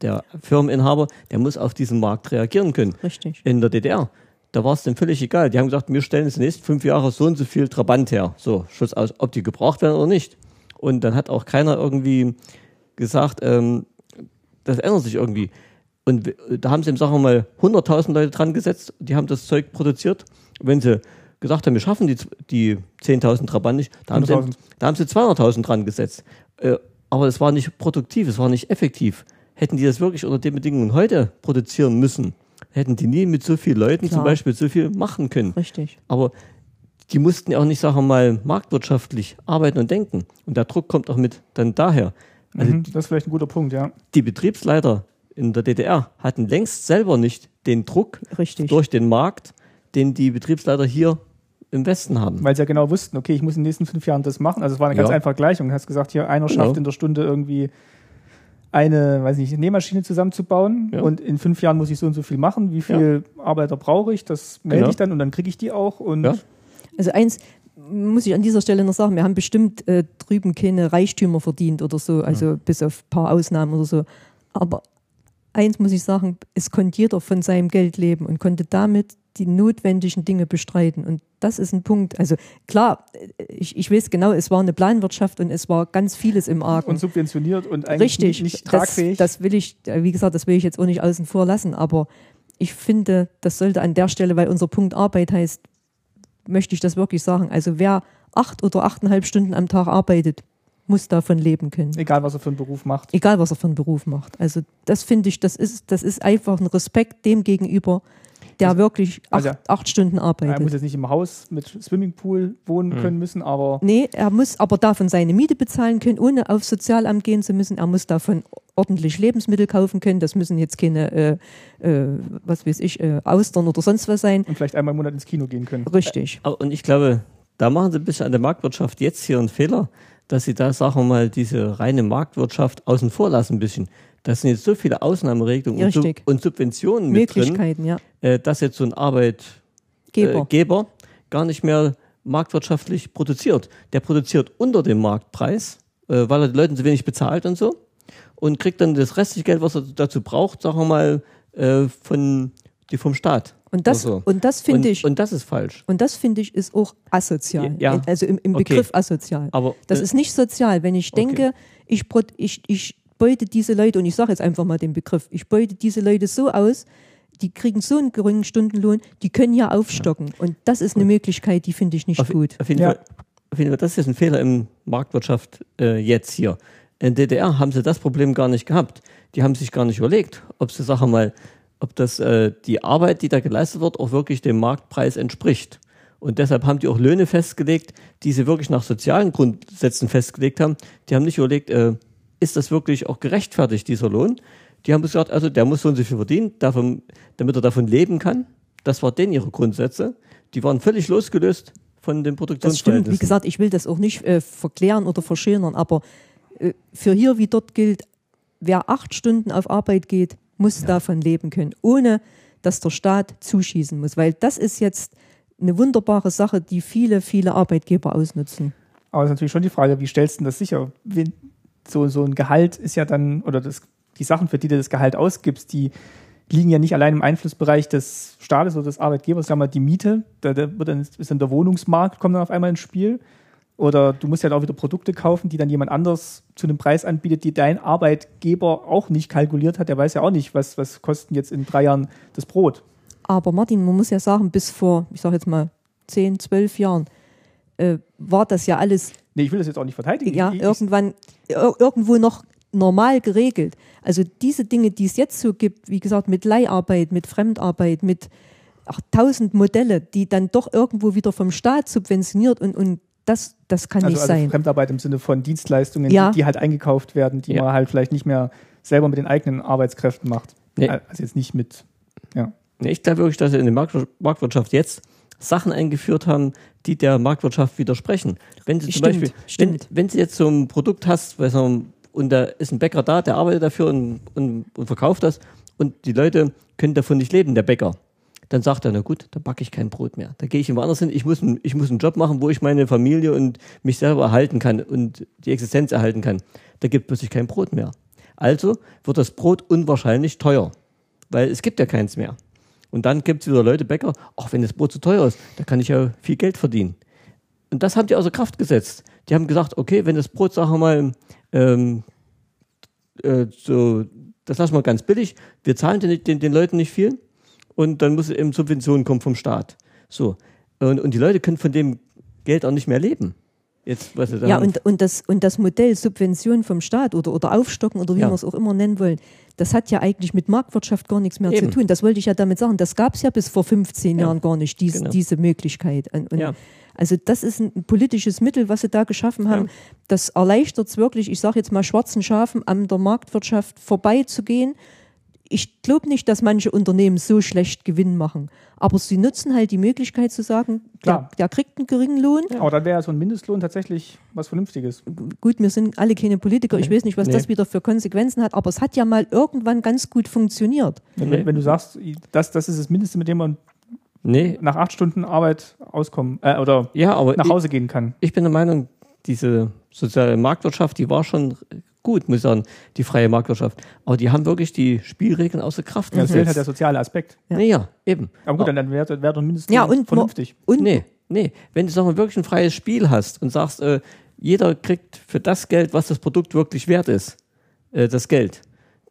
der Firmeninhaber, der muss auf diesen Markt reagieren können. richtig. In der DDR, da war es dem völlig egal. Die haben gesagt, wir stellen jetzt die nächsten fünf Jahre so und so viel Trabant her. So, Schluss aus, ob die gebraucht werden oder nicht. Und dann hat auch keiner irgendwie gesagt, ähm, das ändert sich irgendwie. Und da haben sie, sagen wir mal, 100.000 Leute dran gesetzt, die haben das Zeug produziert. Wenn sie gesagt haben, wir schaffen die, die 10.000 Trabant nicht, da haben, sie, 100.000. da haben sie 200.000 dran gesetzt. Äh, aber es war nicht produktiv, es war nicht effektiv. Hätten die das wirklich unter den Bedingungen heute produzieren müssen, hätten die nie mit so vielen Leuten Klar. zum Beispiel so viel machen können. Richtig. Aber die mussten ja auch nicht, sagen wir mal, marktwirtschaftlich arbeiten und denken. Und der Druck kommt auch mit dann daher. Also Mhm, das ist vielleicht ein guter Punkt, ja. die Betriebsleiter in der DDR hatten längst selber nicht den Druck Richtig. durch den Markt, den die Betriebsleiter hier im Westen haben. Weil sie ja genau wussten, okay, ich muss in den nächsten fünf Jahren das machen. Also es war eine ganz Ja. einfache Gleichung. Du hast gesagt, hier einer schafft in der Stunde irgendwie eine, weiß nicht, Nähmaschine zusammenzubauen Ja. und in fünf Jahren muss ich so und so viel machen. Wie viel Arbeiter brauche ich? Das melde Genau. ich dann und dann kriege ich die auch. Und Ja. Also eins muss ich an dieser Stelle noch sagen, wir haben bestimmt äh, drüben keine Reichtümer verdient oder so, also bis auf ein paar Ausnahmen oder so. Aber eins muss ich sagen, es konnte jeder von seinem Geld leben und konnte damit die notwendigen Dinge bestreiten. Und das ist ein Punkt. Also klar, ich, ich weiß genau, es war eine Planwirtschaft und es war ganz vieles im Argen. und subventioniert und eigentlich Richtig, nicht das, tragfähig. das will ich, äh, wie gesagt, das will ich jetzt auch nicht außen vor lassen, aber ich finde, das sollte an der Stelle, weil unser Punkt Arbeit heißt, möchte ich das wirklich sagen. Also wer acht oder achteinhalb Stunden am Tag arbeitet, muss davon leben können. Egal, was er für einen Beruf macht. Egal, was er für einen Beruf macht. Also das finde ich, das ist, das ist einfach ein Respekt dem gegenüber, der wirklich acht, also- acht Stunden Er muss arbeitet. jetzt nicht im Haus mit Swimmingpool wohnen können müssen, aber Nee, er muss aber davon seine Miete bezahlen können, ohne aufs Sozialamt gehen zu müssen. Er muss davon ordentlich Lebensmittel kaufen können. Das müssen jetzt keine, äh, äh, was weiß ich, äh, Austern oder sonst was sein. und vielleicht einmal im Monat ins Kino gehen können. Richtig. Und ich glaube, da machen sie ein bisschen an der Marktwirtschaft jetzt hier einen Fehler, dass sie da, sagen wir mal, diese reine Marktwirtschaft außen vor lassen ein bisschen. Das sind jetzt so viele Ausnahmeregelungen und, Sub und Subventionen mit drin, Möglichkeiten, ja. äh, dass jetzt so ein Arbeitgeber Geber. äh, gar nicht mehr marktwirtschaftlich produziert. Der produziert unter dem Marktpreis, äh, weil er die Leute so wenig bezahlt und so und kriegt dann das restliche Geld, was er dazu braucht, sagen wir mal, äh, von, die vom Staat. Und das, so. und das finde ich, Und das ist falsch. und das finde ich ist auch asozial. Ja. Also im, im Okay. Begriff asozial. Aber Das äh, ist nicht sozial, wenn ich Okay. denke, ich, prot- ich, ich beute diese Leute, und ich sage jetzt einfach mal den Begriff, ich beute diese Leute so aus, die kriegen so einen geringen Stundenlohn, die können ja aufstocken. Und das ist eine Möglichkeit, die finde ich nicht auf, gut. Auf jeden, Ja. Fall, auf jeden Fall, das ist jetzt ein Fehler im Marktwirtschaft äh, jetzt hier. In DDR haben sie das Problem gar nicht gehabt. Die haben sich gar nicht überlegt, ob sie, sag mal, ob das äh, die Arbeit, die da geleistet wird, auch wirklich dem Marktpreis entspricht. Und deshalb haben die auch Löhne festgelegt, die sie wirklich nach sozialen Grundsätzen festgelegt haben. Die haben nicht überlegt, äh, ist das wirklich auch gerechtfertigt, dieser Lohn? Die haben gesagt, also der muss so und so viel verdienen, davon, damit er davon leben kann. Das war denen ihre Grundsätze. Die waren völlig losgelöst von den Das stimmt. Wie Produktionsverhältnissen. gesagt, ich will das auch nicht äh, verklären oder verschönern, aber äh, für hier wie dort gilt, wer acht Stunden auf Arbeit geht, muss davon leben können, ohne dass der Staat zuschießen muss. Weil das ist jetzt eine wunderbare Sache, die viele, viele Arbeitgeber ausnutzen. Aber es ist natürlich schon die Frage, wie stellst du denn das sicher? Wenn so, so ein Gehalt ist ja dann, oder das, die Sachen, für die du das Gehalt ausgibst, die liegen ja nicht allein im Einflussbereich des Staates oder des Arbeitgebers. Sag mal, die Miete, da, da wird dann, ist dann der Wohnungsmarkt, kommt dann auf einmal ins Spiel. Oder du musst ja auch wieder Produkte kaufen, die dann jemand anders zu einem Preis anbietet, die dein Arbeitgeber auch nicht kalkuliert hat. Der weiß ja auch nicht, was, was kosten jetzt in drei Jahren das Brot. Aber Martin, man muss ja sagen, bis vor, ich sage jetzt mal, zehn, zwölf Jahren äh, war das ja alles Nee, ich will das jetzt auch nicht verteidigen. ja, ich, irgendwann ir- irgendwo noch normal geregelt. Also diese Dinge, die es jetzt so gibt, wie gesagt, mit Leiharbeit, mit Fremdarbeit, mit ach, tausend Modelle, die dann doch irgendwo wieder vom Staat subventioniert und, und das, das kann also, nicht also sein. Fremdarbeit im Sinne von Dienstleistungen, Ja. die, die halt eingekauft werden, die Ja. man halt vielleicht nicht mehr selber mit den eigenen Arbeitskräften macht. Nee. Also jetzt nicht mit, ja. Nee, Ich glaube wirklich, dass in der Marktwir- Marktwirtschaft jetzt Sachen eingeführt haben, die der Marktwirtschaft widersprechen. Wenn sie zum Stimmt, Beispiel, wenn, stimmt. wenn sie jetzt so ein Produkt hast, weiß man, und da ist ein Bäcker da, der arbeitet dafür und, und, und verkauft das und die Leute können davon nicht leben, der Bäcker. Dann sagt er, na gut, dann backe ich kein Brot mehr. Da gehe ich irgendwo anders hin. Ich muss, einen- ich muss einen Job machen, wo ich meine Familie und mich selber erhalten kann und die Existenz erhalten kann. Da gibt plötzlich kein Brot mehr. Also wird das Brot unwahrscheinlich teuer, weil es gibt ja keins mehr. Und dann gibt es wieder Leute, Bäcker, ach, wenn das Brot zu teuer ist, da kann ich ja viel Geld verdienen. Und das haben die außer Kraft gesetzt. Die haben gesagt, okay, wenn das Brot, sagen wir mal, ähm, äh, so, das lassen wir ganz billig, wir zahlen den, den, den Leuten nicht viel und dann muss eben Subventionen kommen vom Staat. So. Und, und die Leute können von dem Geld auch nicht mehr leben. Jetzt, was sie Ja, und, und, das, und das Modell Subvention vom Staat oder, oder Aufstocken oder wie Ja. wir es auch immer nennen wollen, das hat ja eigentlich mit Marktwirtschaft gar nichts mehr Eben. zu tun. Das wollte ich ja damit sagen. Das gab es ja bis vor 15 Ja. Jahren gar nicht, dies, Genau. diese Möglichkeit. Und, und Ja. Also das ist ein politisches Mittel, was sie da geschaffen haben. Ja. Das erleichtert es wirklich, ich sage jetzt mal schwarzen Schafen, an der Marktwirtschaft vorbeizugehen. Ich glaube nicht, dass manche Unternehmen so schlecht Gewinn machen. Aber sie nutzen halt die Möglichkeit zu sagen, der, der kriegt einen geringen Lohn. Aber dann wäre ja so ein Mindestlohn tatsächlich was Vernünftiges. Gut, wir sind alle keine Politiker. Ich weiß nicht, was Nee. das wieder für Konsequenzen hat. Aber es hat ja mal irgendwann ganz gut funktioniert. Wenn, Nee. wenn du sagst, das, das ist das Mindeste, mit dem man nee, nach acht Stunden Arbeit auskommen äh, oder ja, aber nach ich, Hause gehen kann. ich bin der Meinung, diese soziale Marktwirtschaft, die war schon gut, muss ich sagen, die freie Marktwirtschaft. Aber die haben wirklich die Spielregeln außer Kraft Ja, das fehlt halt der gesetzt. soziale Aspekt. Ja. Ja, eben. Aber gut, dann wäre wär doch ein Mindestlohn Ja, und vernünftig. Und Nee, nee. Wenn du sag mal, wirklich ein freies Spiel hast und sagst, äh, jeder kriegt für das Geld, was das Produkt wirklich wert ist, äh, das Geld,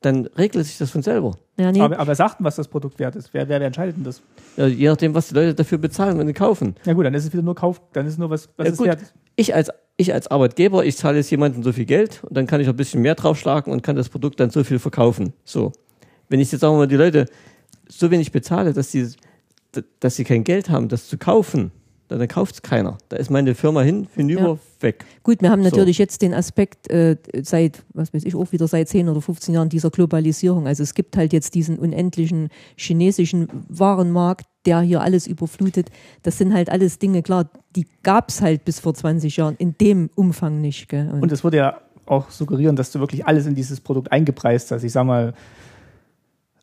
dann regelt sich das von selber. ja, nee, Aber, aber wer sagt denn, was das Produkt wert ist? Wer, wer, wer entscheidet denn das? Ja, je nachdem, was die Leute dafür bezahlen, wenn sie kaufen. Ja gut, dann ist es wieder nur Kauf, dann ist es nur was, was Ja, es gut. wert ist. Ich als, ich als Arbeitgeber, ich zahle jetzt jemandem so viel Geld und dann kann ich ein bisschen mehr draufschlagen und kann das Produkt dann so viel verkaufen. So. Wenn ich jetzt sagen wir mal die Leute so wenig bezahle, dass sie, dass sie kein Geld haben, das zu kaufen, dann, dann kauft es keiner. Da ist meine Firma hin, hinüber, Ja. weg. gut, wir haben So. natürlich jetzt den Aspekt äh, seit, was weiß ich, auch wieder seit 10 oder 15 Jahren dieser Globalisierung. Also es gibt halt jetzt diesen unendlichen chinesischen Warenmarkt, der hier alles überflutet. Das sind halt alles Dinge, klar, die gab es halt bis vor 20 Jahren in dem Umfang nicht. Gell? Und es würde ja auch suggerieren, dass du wirklich alles in dieses Produkt eingepreist hast. Ich sag mal,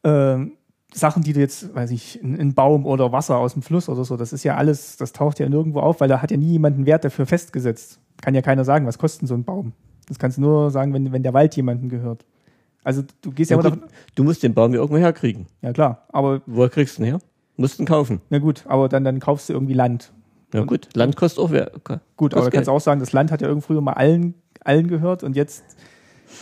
ähm, Sachen, die du jetzt, weiß ich, ein, Baum oder Wasser aus dem Fluss oder so, das ist ja alles, das taucht ja nirgendwo auf, weil da hat ja nie jemand einen Wert dafür festgesetzt. Kann ja keiner sagen, was kostet denn so ein Baum. Das kannst du nur sagen, wenn, wenn der Wald jemandem gehört. Also du gehst ja, Ja, immer gut, davon, du musst den Baum ja irgendwo herkriegen. ja klar, aber Woher kriegst du den her? mussten kaufen. Na gut, aber dann, dann kaufst du irgendwie Land. Ja gut, Land kostet auch wer- Gut, aber du kannst auch sagen, das Land hat ja irgendwie früher mal allen, allen gehört und jetzt.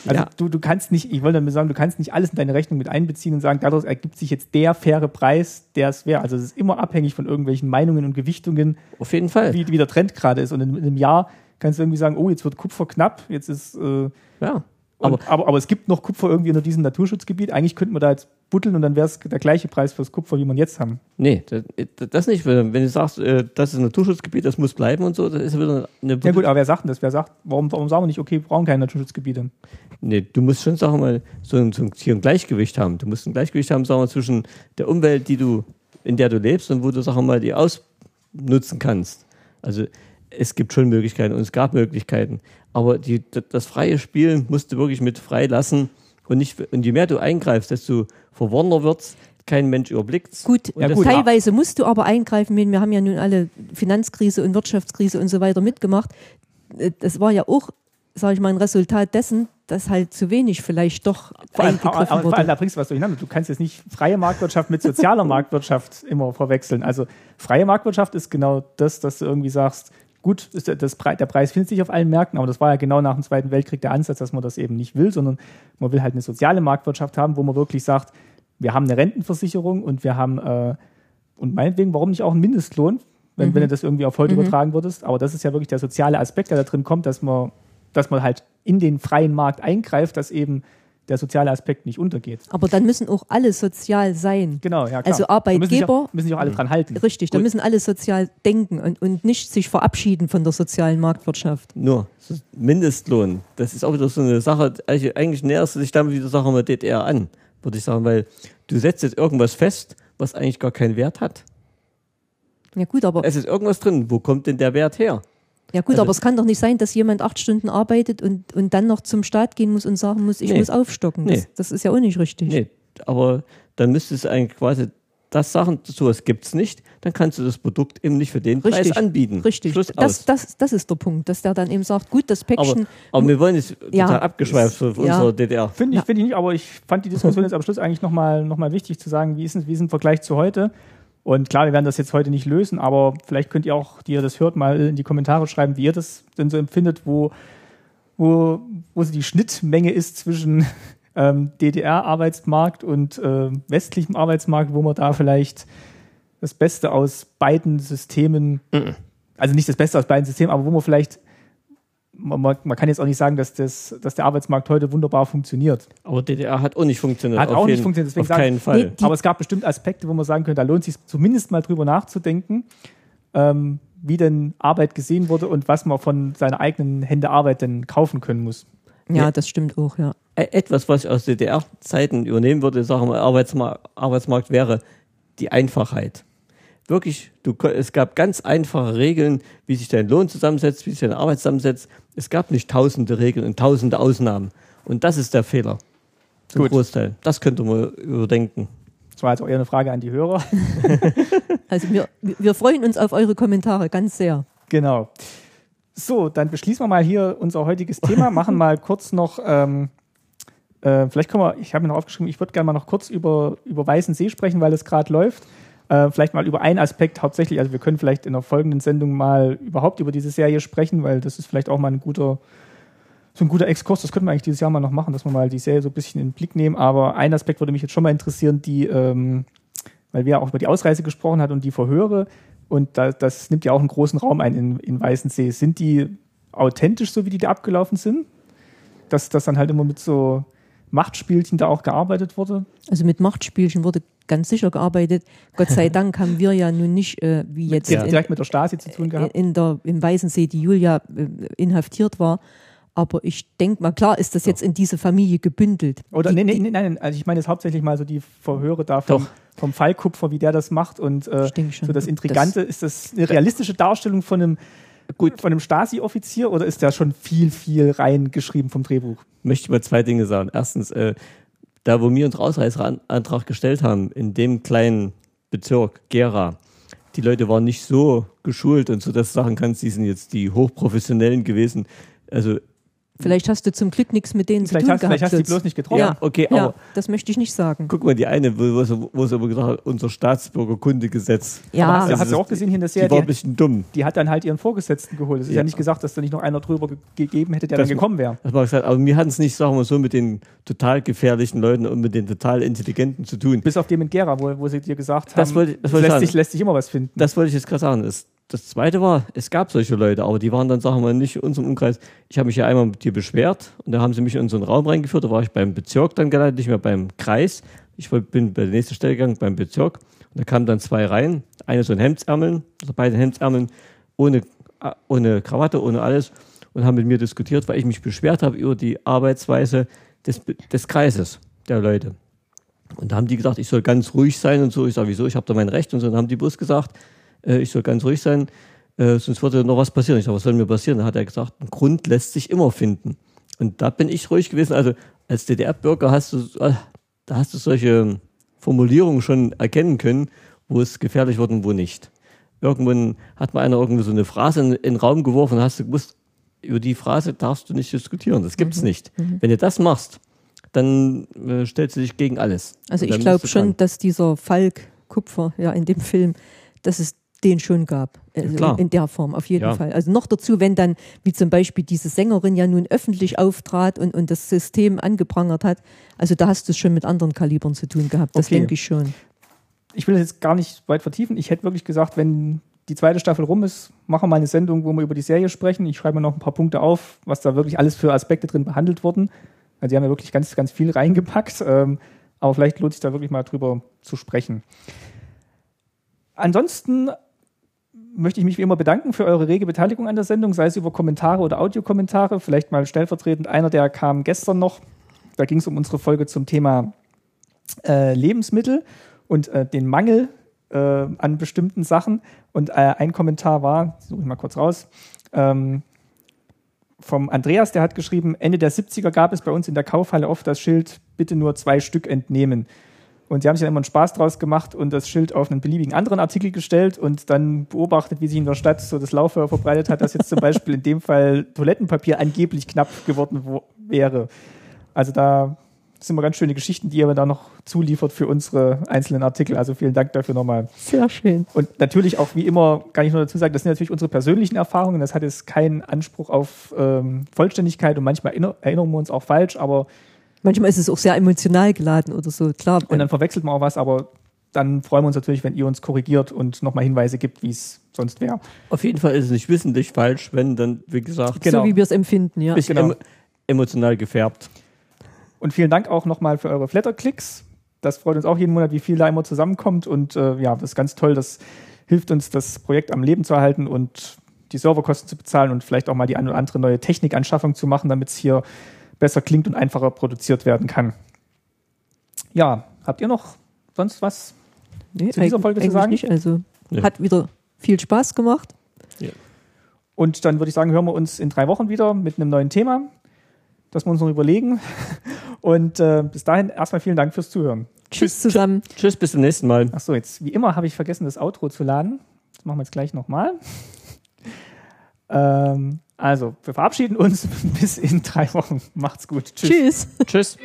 Also Ja. du, du kannst nicht, ich wollte damit sagen, du kannst nicht alles in deine Rechnung mit einbeziehen und sagen, daraus ergibt sich jetzt der faire Preis, der es wäre. Also es ist immer abhängig von irgendwelchen Meinungen und Gewichtungen, Auf jeden Fall. wie, wie der Trend gerade ist. Und in, in einem Jahr kannst du irgendwie sagen, oh, jetzt wird Kupfer knapp, jetzt ist äh, Ja. aber, Aber aber, aber es gibt noch Kupfer irgendwie in diesem Naturschutzgebiet. Eigentlich könnten wir da jetzt buddeln und dann wäre es der gleiche Preis fürs Kupfer, wie wir ihn jetzt haben. nee, das, das nicht. Wenn du sagst, äh, das ist ein Naturschutzgebiet, das muss bleiben und so, das ist wieder eine Ja gut, aber wer sagt denn das? Wer sagt, warum, warum sagen wir nicht, okay, wir brauchen keine Naturschutzgebiete? Nee, du musst schon, sagen wir mal, so ein, so ein, Gleichgewicht haben. Du musst ein Gleichgewicht haben, sagen wir, zwischen der Umwelt, die du, in der du lebst und wo du, sagen wir mal, die ausnutzen kannst. Also es gibt schon Möglichkeiten und es gab Möglichkeiten. Aber die, das, das freie Spiel musst du wirklich mit frei lassen und nicht, und je mehr du eingreifst, desto verworrener wird's. Kein Mensch überblickt's. Gut, Ja, gut. teilweise musst du aber eingreifen. Wir haben ja nun alle Finanzkrise und Wirtschaftskrise und so weiter mitgemacht. Äh, Das war ja auch, sage ich mal, ein Resultat dessen, dass halt zu wenig vielleicht doch Vor allem, aber, eingegriffen aber vor allem, da wurde. bringst du was durcheinander. Du kannst jetzt nicht freie Marktwirtschaft mit sozialer Marktwirtschaft immer verwechseln. Also freie Marktwirtschaft ist genau das, dass du irgendwie sagst, gut, das, der Preis findet sich auf allen Märkten, aber das war ja genau nach dem Zweiten Weltkrieg der Ansatz, dass man das eben nicht will, sondern man will halt eine soziale Marktwirtschaft haben, wo man wirklich sagt, wir haben eine Rentenversicherung und wir haben, äh, und meinetwegen, warum nicht auch einen Mindestlohn, wenn, wenn du das irgendwie auf heute übertragen würdest. Aber das ist ja wirklich der soziale Aspekt, der da drin kommt, dass man, dass man halt in den freien Markt eingreift, dass eben der soziale Aspekt nicht untergeht. Aber dann müssen auch alle sozial sein. Genau, ja klar. Also Da müssen sich Arbeitgeber- auch, müssen sich auch alle dran halten. Richtig, da müssen alle sozial denken und, und nicht sich verabschieden von der sozialen Marktwirtschaft. Nur Mindestlohn, das ist auch wieder so eine Sache, eigentlich, eigentlich näherst du dich damit wieder Sache mit DDR an, würde ich sagen, weil du setzt jetzt irgendwas fest, was eigentlich gar keinen Wert hat. Ja gut, aber, Es ist irgendwas drin, wo kommt denn der Wert her? Ja gut, also- aber es kann doch nicht sein, dass jemand acht Stunden arbeitet und, und dann noch zum Staat gehen muss und sagen muss, ich Nee. muss aufstocken. Das, Nee. das ist ja auch nicht richtig. Nee, aber dann müsstest du eigentlich quasi das sagen, sowas gibt's nicht, dann kannst du das Produkt eben nicht für den Preis Richtig, anbieten. Richtig. Schluss Das, aus. das, das ist der Punkt, dass der dann eben sagt, gut, das aber, Päckchen, aber wir wollen jetzt Ja. total abgeschweift von von Ja. unserer DDR. Finde ich, Ja. finde ich nicht, aber ich fand die Diskussion jetzt am Schluss eigentlich nochmal noch mal wichtig zu sagen, wie ist, es, wie ist es im Vergleich zu heute? Und klar, wir werden das jetzt heute nicht lösen, aber vielleicht könnt ihr auch, die ihr das hört, mal in die Kommentare schreiben, wie ihr das denn so empfindet, wo, wo, wo so die Schnittmenge ist zwischen ähm, DDR-Arbeitsmarkt und äh, westlichem Arbeitsmarkt, wo man da vielleicht das Beste aus beiden Systemen, also nicht das Beste aus beiden Systemen, aber wo man vielleicht, man, man man kann jetzt auch nicht sagen, dass, das, dass der Arbeitsmarkt heute wunderbar funktioniert. Aber DDR hat auch nicht funktioniert. Hat auf auch nicht jeden- funktioniert, deswegen Auf sage keinen ich- Fall. Nee, Aber es gab bestimmt Aspekte, wo man sagen könnte, da lohnt es sich zumindest mal drüber nachzudenken, ähm, wie denn Arbeit gesehen wurde und was man von seiner eigenen Hände Arbeit denn kaufen können muss. ja, Ja. das stimmt auch, ja. E- etwas, was ich aus DDR-Zeiten übernehmen würde, sagen wir, Arbeitsmarkt, Arbeitsmarkt wäre die Einfachheit. Wirklich, du, es gab ganz einfache Regeln, wie sich dein Lohn zusammensetzt, wie sich deine Arbeit zusammensetzt. Es gab nicht tausende Regeln und tausende Ausnahmen. Und das ist der Fehler. Zum Gut. Großteil. Das könnte man überdenken. Das war jetzt auch eher eine Frage an die Hörer. Also wir, wir freuen uns auf eure Kommentare ganz sehr. Genau. So, dann beschließen wir mal hier unser heutiges Thema, machen mal kurz noch, ähm, äh, vielleicht können wir, ich habe mir noch aufgeschrieben, ich würde gerne mal noch kurz über, über Weißen See sprechen, weil es gerade läuft. Äh, vielleicht mal über einen Aspekt hauptsächlich, also wir können vielleicht in der folgenden Sendung mal überhaupt über diese Serie sprechen, weil das ist vielleicht auch mal ein guter, so ein guter Exkurs, das könnten wir eigentlich dieses Jahr mal noch machen, dass wir mal die Serie so ein bisschen in den Blick nehmen, aber ein Aspekt würde mich jetzt schon mal interessieren, die, ähm, weil wir ja auch über die Ausreise gesprochen hat und die Verhöre, und da, das nimmt ja auch einen großen Raum ein in, in Weißensee. Sind die authentisch, so wie die da abgelaufen sind? Dass das dann halt immer mit so Machtspielchen da auch gearbeitet wurde? Also mit Machtspielchen wurde ganz sicher gearbeitet. Gott sei Dank haben wir ja nun nicht, äh, wie jetzt Ja. in, Direkt mit der Stasi zu tun in, gehabt? in der, im Weißensee, die Julia äh, inhaftiert war. Aber ich denke mal, klar ist das jetzt in diese Familie gebündelt. Oder die, nee, nee, nee, nein, also ich meine jetzt hauptsächlich mal so die Verhöre da vom, Doch. vom Fallkupfer, wie der das macht und äh, so das Intrigante. ist das eine realistische Darstellung von einem, Gut. von einem Stasi-Offizier oder ist da schon viel, viel reingeschrieben vom Drehbuch? möchte ich mal zwei Dinge sagen. Erstens, äh, da wo wir unseren Ausreiseantrag gestellt haben, in dem kleinen Bezirk Gera, die Leute waren nicht so geschult und so, dass du sagen kannst, die sind jetzt die Hochprofessionellen gewesen. Also Vielleicht hast du zum Glück nichts mit denen Vielleicht zu tun hast, vielleicht gehabt. hast du die bloß nicht getroffen. ja, okay, ja, aber- das möchte ich nicht sagen. Guck mal, die eine, wo, wo, sie- wo sie aber gesagt hat, unser Staatsbürgerkundegesetz. Ja, Aber hast, du- Also hast du das- auch gesehen hier in der Die war ein Serie, die, bisschen dumm. die hat dann halt ihren Vorgesetzten geholt. Es ist ja, Ja. nicht gesagt, dass da nicht noch einer drüber ge gegeben hätte, der Das- dann gekommen wäre. Das mag sein, aber mir hat es nicht, sagen wir so, mit den total gefährlichen Leuten und mit den total intelligenten zu tun. Bis auf dem in Gera, wo, wo sie dir gesagt haben, Das wollte das wollte lässt, sich, lässt sich immer was finden. Das wollte ich jetzt gerade sagen. Das, das zweite war, es gab solche Leute, aber die waren dann, sagen wir mal, nicht in unserem Umkreis. Ich habe mich ja einmal mit dir beschwert und da haben sie mich in einen Raum reingeführt. Da war ich beim Bezirk dann gelandet, nicht mehr beim Kreis. Ich bin bei der nächsten Stelle gegangen, beim Bezirk. Und da kamen dann zwei rein. Eine so in Hemdsärmeln, also beide Hemdsärmeln, ohne, äh, ohne Krawatte, ohne alles. Und haben mit mir diskutiert, weil ich mich beschwert habe über die Arbeitsweise des, des Kreises der Leute. Und da haben die gesagt, ich soll ganz ruhig sein und so. Ich sage, wieso? Ich habe da mein Recht und so. Dann haben die bloß gesagt, äh, ich soll ganz ruhig sein, äh, sonst würde noch was passieren. Ich sage, was soll mir passieren? Dann hat er gesagt, ein Grund lässt sich immer finden. Und da bin ich ruhig gewesen. Also als DDR-Bürger hast du, äh, da hast du solche Formulierungen schon erkennen können, wo es gefährlich wird und wo nicht. Irgendwann hat mal einer irgendwie so eine Phrase in, in den Raum geworfen und hast du gewusst, über die Phrase darfst du nicht diskutieren. Das gibt's nicht. Wenn du das machst, dann äh, stellst du dich gegen alles. Also ich glaube schon, dass dieser Falk Kupfer ja in dem Film, dass es den schon gab. Also klar. in der Form, auf jeden Ja. Fall. Also noch dazu, wenn dann, wie zum Beispiel diese Sängerin ja nun öffentlich auftrat und, und das System angeprangert hat. Also da hast du es schon mit anderen Kalibern zu tun gehabt. Das Okay. denke ich schon. ich will das jetzt gar nicht weit vertiefen. Ich hätte wirklich gesagt, wenn die zweite Staffel rum ist, machen wir mal eine Sendung, wo wir über die Serie sprechen. Ich schreibe mir noch ein paar Punkte auf, was da wirklich alles für Aspekte drin behandelt wurden. Also die haben ja wirklich ganz, ganz viel reingepackt. Ähm, aber vielleicht lohnt sich da wirklich mal drüber zu sprechen. Ansonsten möchte ich mich wie immer bedanken für eure rege Beteiligung an der Sendung, sei es über Kommentare oder Audiokommentare. Vielleicht mal stellvertretend einer, der kam gestern noch. Da ging es um unsere Folge zum Thema äh, Lebensmittel und äh, den Mangel äh, an bestimmten Sachen. Und äh, ein Kommentar war, suche ich mal kurz raus, ähm, vom Andreas, der hat geschrieben, Ende der 70er gab es bei uns in der Kaufhalle oft das Schild, bitte nur zwei Stück entnehmen. Und sie haben sich dann immer einen Spaß draus gemacht und das Schild auf einen beliebigen anderen Artikel gestellt und dann beobachtet, wie sich in der Stadt so das Lauffeuer verbreitet hat, dass jetzt zum Beispiel in dem Fall Toilettenpapier angeblich knapp geworden wo, wäre. Also da sind immer ganz schöne Geschichten, die ihr da noch zuliefert für unsere einzelnen Artikel. Also vielen Dank dafür nochmal. Sehr schön. Und natürlich auch wie immer, kann ich nur dazu sagen, das sind natürlich unsere persönlichen Erfahrungen. Das hat jetzt keinen Anspruch auf ähm, Vollständigkeit und manchmal erinner erinnern wir uns auch falsch, aber Manchmal ist es auch sehr emotional geladen oder so. Klar. und dann verwechselt man auch was, aber dann freuen wir uns natürlich, wenn ihr uns korrigiert und nochmal Hinweise gibt, wie es sonst wäre. Auf jeden Fall ist es nicht wissentlich falsch, wenn dann, wie gesagt, genau. So wie wir es empfinden, ja. bisschen Genau. emo emotional gefärbt. Und vielen Dank auch nochmal für eure Flatterklicks. Das freut uns auch jeden Monat, wie viel da immer zusammenkommt. Und äh, ja, das ist ganz toll. Das hilft uns, das Projekt am Leben zu erhalten und die Serverkosten zu bezahlen und vielleicht auch mal die eine oder andere neue Technikanschaffung zu machen, damit es hier besser klingt und einfacher produziert werden kann. Ja, habt ihr noch sonst was? Nee, zu dieser Folge zu sagen? nicht. Also Ja. hat wieder viel Spaß gemacht. Und dann würde ich sagen, hören wir uns in drei Wochen wieder mit einem neuen Thema, das wir uns noch überlegen. Und äh, bis dahin erstmal vielen Dank fürs Zuhören. Tschüss zusammen. Tschüss, bis zum nächsten Mal. Ach so, jetzt wie immer habe ich vergessen, das Outro zu laden. Das machen wir jetzt gleich nochmal. ähm, also, wir verabschieden uns bis in drei Wochen. Macht's gut. Tschüss. Tschüss. Tschüss.